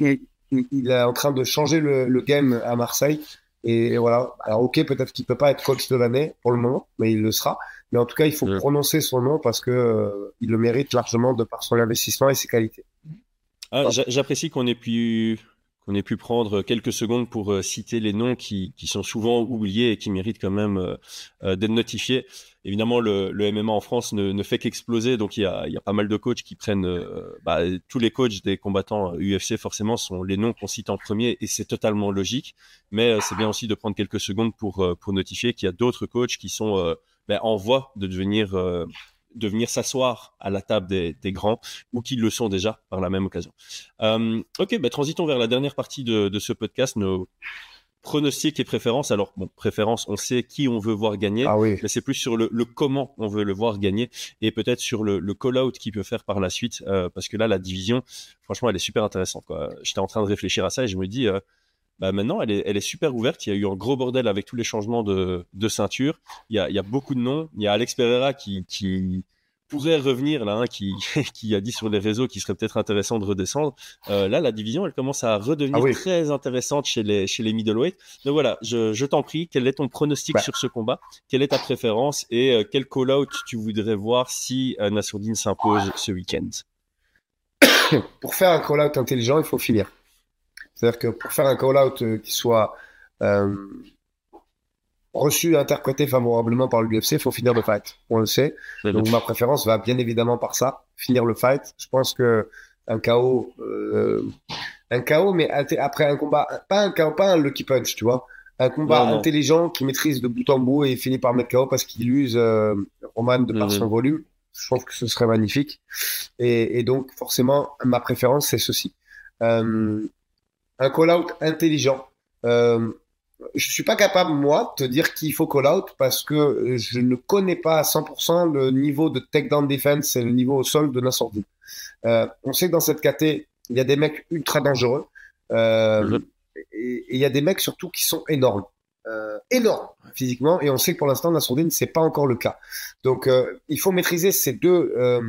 il, il, est en train de changer le, le game à Marseille. Et, et voilà. Alors ok, peut-être qu'il peut pas être coach de l'année pour le moment, mais il le sera. Mais en tout cas, il faut Ouais. prononcer son nom parce que euh, il le mérite largement de par son investissement et ses qualités. Ah, j'a- J'apprécie qu'on ait pu qu'on ait pu prendre quelques secondes pour euh, citer les noms qui, qui sont souvent oubliés et qui méritent quand même euh, euh, d'être notifiés. Évidemment, le, le MMA en France ne, ne fait qu'exploser, donc il y a, il y a pas mal de coachs qui prennent. bah, tous les coachs des combattants UFC forcément sont les noms qu'on cite en premier et c'est totalement logique. Mais c'est bien aussi de prendre quelques secondes pour pour notifier qu'il y a d'autres coachs qui sont ben, en voie de devenir euh, de venir s'asseoir à la table des, des, grands ou qui le sont déjà par la même occasion. Euh, ok, bah, transitons vers la dernière partie de, de, ce podcast, nos pronostics et préférences. Alors, bon, préférences, on sait qui on veut voir gagner, ah oui. mais c'est plus sur le, le, comment on veut le voir gagner et peut-être sur le, le call-out qu'il peut faire par la suite, euh, parce que là, la division, franchement, elle est super intéressante. J'étais en train de réfléchir à ça et je me dis, euh, bah maintenant, elle est, elle est super ouverte. Il y a eu un gros bordel avec tous les changements de, de ceinture. Il y, a, il y a beaucoup de noms. Il y a Alex Pereira qui, qui pourrait revenir là, hein, qui, (laughs) qui a dit sur les réseaux qu'il serait peut-être intéressant de redescendre. Euh, là, la division, elle commence à redevenir ah oui. très intéressante chez les, chez les middleweight. Donc voilà, je, je t'en prie, quel est ton pronostic bah. sur ce combat? Quelle est ta préférence? Et euh, quel call-out tu voudrais voir si euh, Nassourdine s'impose ce week-end? (coughs) Pour faire un call-out intelligent, il faut finir. C'est-à-dire que pour faire un call-out euh, qui soit euh, reçu, interprété favorablement par l'UFC, il faut finir le fight. On le sait. Donc ma préférence va bien évidemment par ça, finir le fight. Je pense que un KO, euh, un KO, mais après un combat, pas un KO, pas un lucky punch, tu vois. Un combat intelligent qui maîtrise de bout en bout et finit par mettre KO parce qu'il use euh, Roman de par mhm. son volume. Je trouve que ce serait magnifique. Et, et donc, forcément, ma préférence, c'est ceci. Euh, un call-out intelligent. Euh, je suis pas capable, moi, de te dire qu'il faut call-out parce que je ne connais pas à 100% le niveau de takedown defense et le niveau au sol de Nassourdine. Euh, on sait que dans cette KT, il y a des mecs ultra dangereux. Euh, et il y a des mecs surtout qui sont énormes. Euh, énormes physiquement. Et on sait que pour l'instant, Nassourdine, c'est pas encore le cas. Donc, euh, il faut maîtriser ces deux, euh,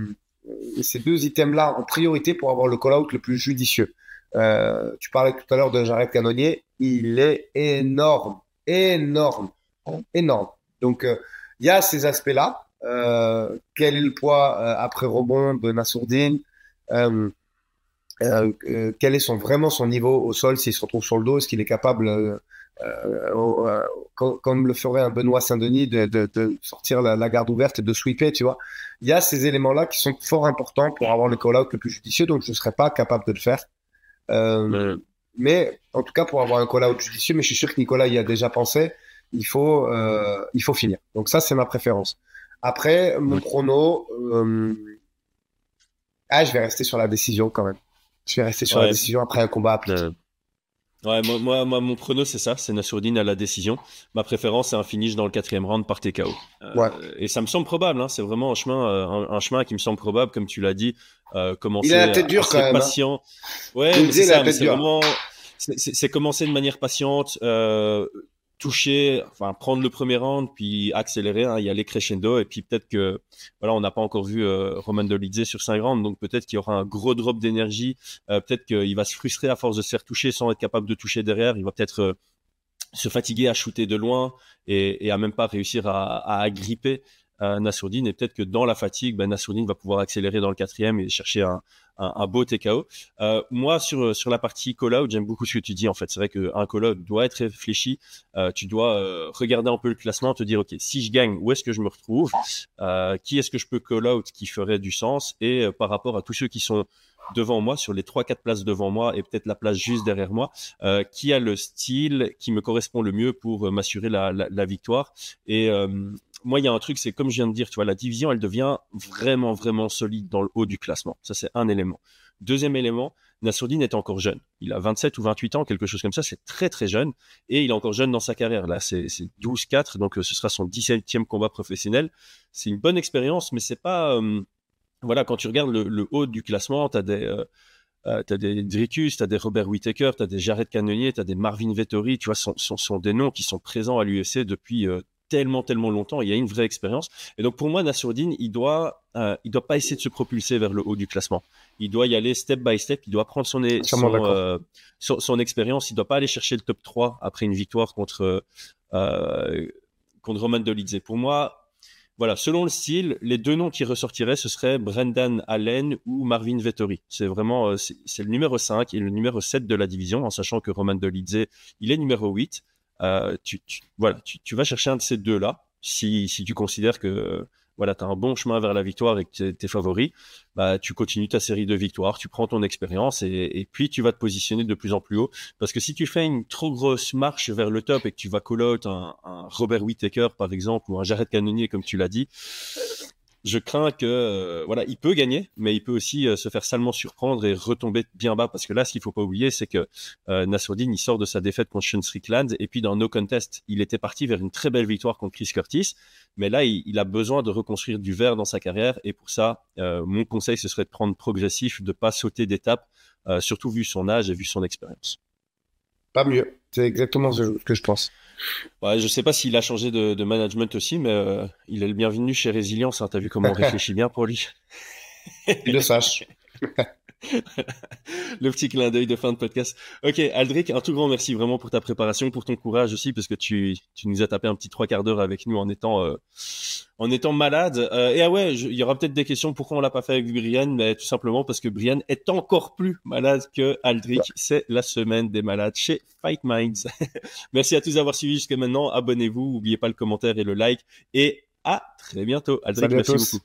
ces deux items-là en priorité pour avoir le call-out le plus judicieux. Euh, tu parlais tout à l'heure de Jared Canonnier, il est énorme, énorme, énorme. Donc euh, il y a ces aspects-là. Euh, quel est le poids après rebond de Nassourdine? Quel est son vraiment son niveau au sol s'il se retrouve sur le dos? Est-ce qu'il est capable comme, le ferait un Benoît Saint-Denis, de, sortir la, garde ouverte et de sweeper, tu vois? Il y a ces éléments-là qui sont fort importants pour avoir le call-out le plus judicieux, donc je ne serais pas capable de le faire. Euh, mais en tout cas, pour avoir un call-out judicieux, mais je suis sûr que Nicolas y a déjà pensé, il faut, euh, il faut finir. Donc ça, c'est ma préférence. Après, mon chrono, euh, ah, je vais rester sur la décision quand même. Je vais rester sur la décision après un combat appliqué. Ouais, moi, moi, mon prono, c'est ça, c'est Nassourdine à la décision. Ma préférence, c'est un finish dans le quatrième round par TKO. Euh, ouais. Et ça me semble probable, hein, c'est vraiment un chemin, euh, un, chemin qui me semble probable, comme tu l'as dit. Euh, commencer il a la tête dure quand même. Hein. Patient. Ouais, c'est vraiment, c'est commencer de manière patiente. Toucher, enfin prendre le premier round, puis accélérer, hein, y aller crescendo, et puis peut-être que voilà, on n'a pas encore vu euh, Roman Dolidze sur 5 rounds, donc peut-être qu'il y aura un gros drop d'énergie, euh, peut-être qu'il va se frustrer à force de se faire toucher sans être capable de toucher derrière, il va peut-être euh, se fatiguer à shooter de loin et, et à même pas réussir à, à agripper euh, Nassourdine et peut-être que dans la fatigue, ben, Nassourdine va pouvoir accélérer dans le quatrième et chercher un, un, beau TKO. Euh, moi, sur, sur la partie call-out, j'aime beaucoup ce que tu dis en fait. C'est vrai qu'un call-out doit être réfléchi. Euh, tu dois euh, regarder un peu le classement, te dire, OK, si je gagne, où est-ce que je me retrouve? Euh, Qui est-ce que je peux call-out qui ferait du sens? Et par rapport à tous ceux qui sont devant moi, sur les trois quatre places devant moi et peut-être la place juste derrière moi, euh, qui a le style qui me correspond le mieux pour m'assurer la, la, la, victoire? Et euh, moi, il y a un truc, c'est comme je viens de dire, tu vois, la division, elle devient vraiment, vraiment solide dans le haut du classement. Ça, c'est un élément. Deuxième élément, Nassourdine est encore jeune. Il a 27 ou 28 ans, quelque chose comme ça. C'est très, très jeune. Et il est encore jeune dans sa carrière. Là, c'est 12-4. Donc, euh, ce sera son 17e combat professionnel. C'est une bonne expérience, mais c'est pas, euh, voilà, quand tu regardes le, haut du classement, tu as des, euh, euh, t'as des Dritus, t'as des Robert Whittaker, t'as des Jared Cannonier, t'as des Marvin Vettori, tu vois, sont, sont, des noms qui sont présents à l'UFC depuis tellement, tellement longtemps. Il y a une vraie expérience. Et donc, pour moi, Nassourdine, il doit, euh, il doit pas essayer de se propulser vers le haut du classement. Il doit y aller step by step. Il doit prendre son, euh, son, son, expérience. Il doit pas aller chercher le top 3 après une victoire contre, euh, contre Roman Dolidze. Pour moi, voilà, selon le style, les deux noms qui ressortiraient, ce seraient Brendan Allen ou Marvin Vettori. C'est vraiment, euh, c'est le numéro 5 et le numéro 7 de la division, en sachant que Roman Dolidze, il est numéro 8. Euh, tu, tu, voilà, tu, tu, vas chercher un de ces deux-là. Si, si tu considères que voilà, tu as un bon chemin vers la victoire et que tu es, favori, bah, tu continues ta série de victoires, tu prends ton expérience et, et, puis tu vas te positionner de plus en plus haut. Parce que si tu fais une trop grosse marche vers le top et que tu vas call un, un Robert Whittaker, par exemple, ou un Jared Cannonier, comme tu l'as dit, je crains que euh, voilà, il peut gagner, mais il peut aussi euh, se faire salement surprendre et retomber bien bas parce que là, ce qu'il faut pas oublier, c'est que euh, Nassourdine, il sort de sa défaite contre Sean et puis dans No Contest, il était parti vers une très belle victoire contre Chris Curtis, mais là, il, a besoin de reconstruire du verre dans sa carrière et pour ça, euh, mon conseil, ce serait de prendre progressif, de pas sauter d'étape, surtout vu son âge et vu son expérience. Pas mieux. C'est exactement ce que je pense. Ouais, je sais pas s'il a changé de, de, management aussi, mais euh, il est le bienvenu chez Résilience. Hein. T'as vu comment on (laughs) réfléchit bien pour lui Il le sache. (laughs) (laughs) le petit clin d'œil de fin de podcast. Ok, Aldric, un tout grand merci vraiment pour ta préparation, pour ton courage aussi, parce que tu, tu nous as tapé un petit trois quarts d'heure avec nous en étant, euh, en étant malade. Euh, et ah ouais, il y aura peut-être des questions pourquoi on l'a pas fait avec Brian, mais tout simplement parce que Brian est encore plus malade que Aldric. C'est la semaine des malades chez Fight Minds. (laughs) merci à tous d'avoir suivi jusqu'à maintenant. Abonnez-vous, n'oubliez pas le commentaire et le like. Et à très bientôt. Aldric, merci beaucoup.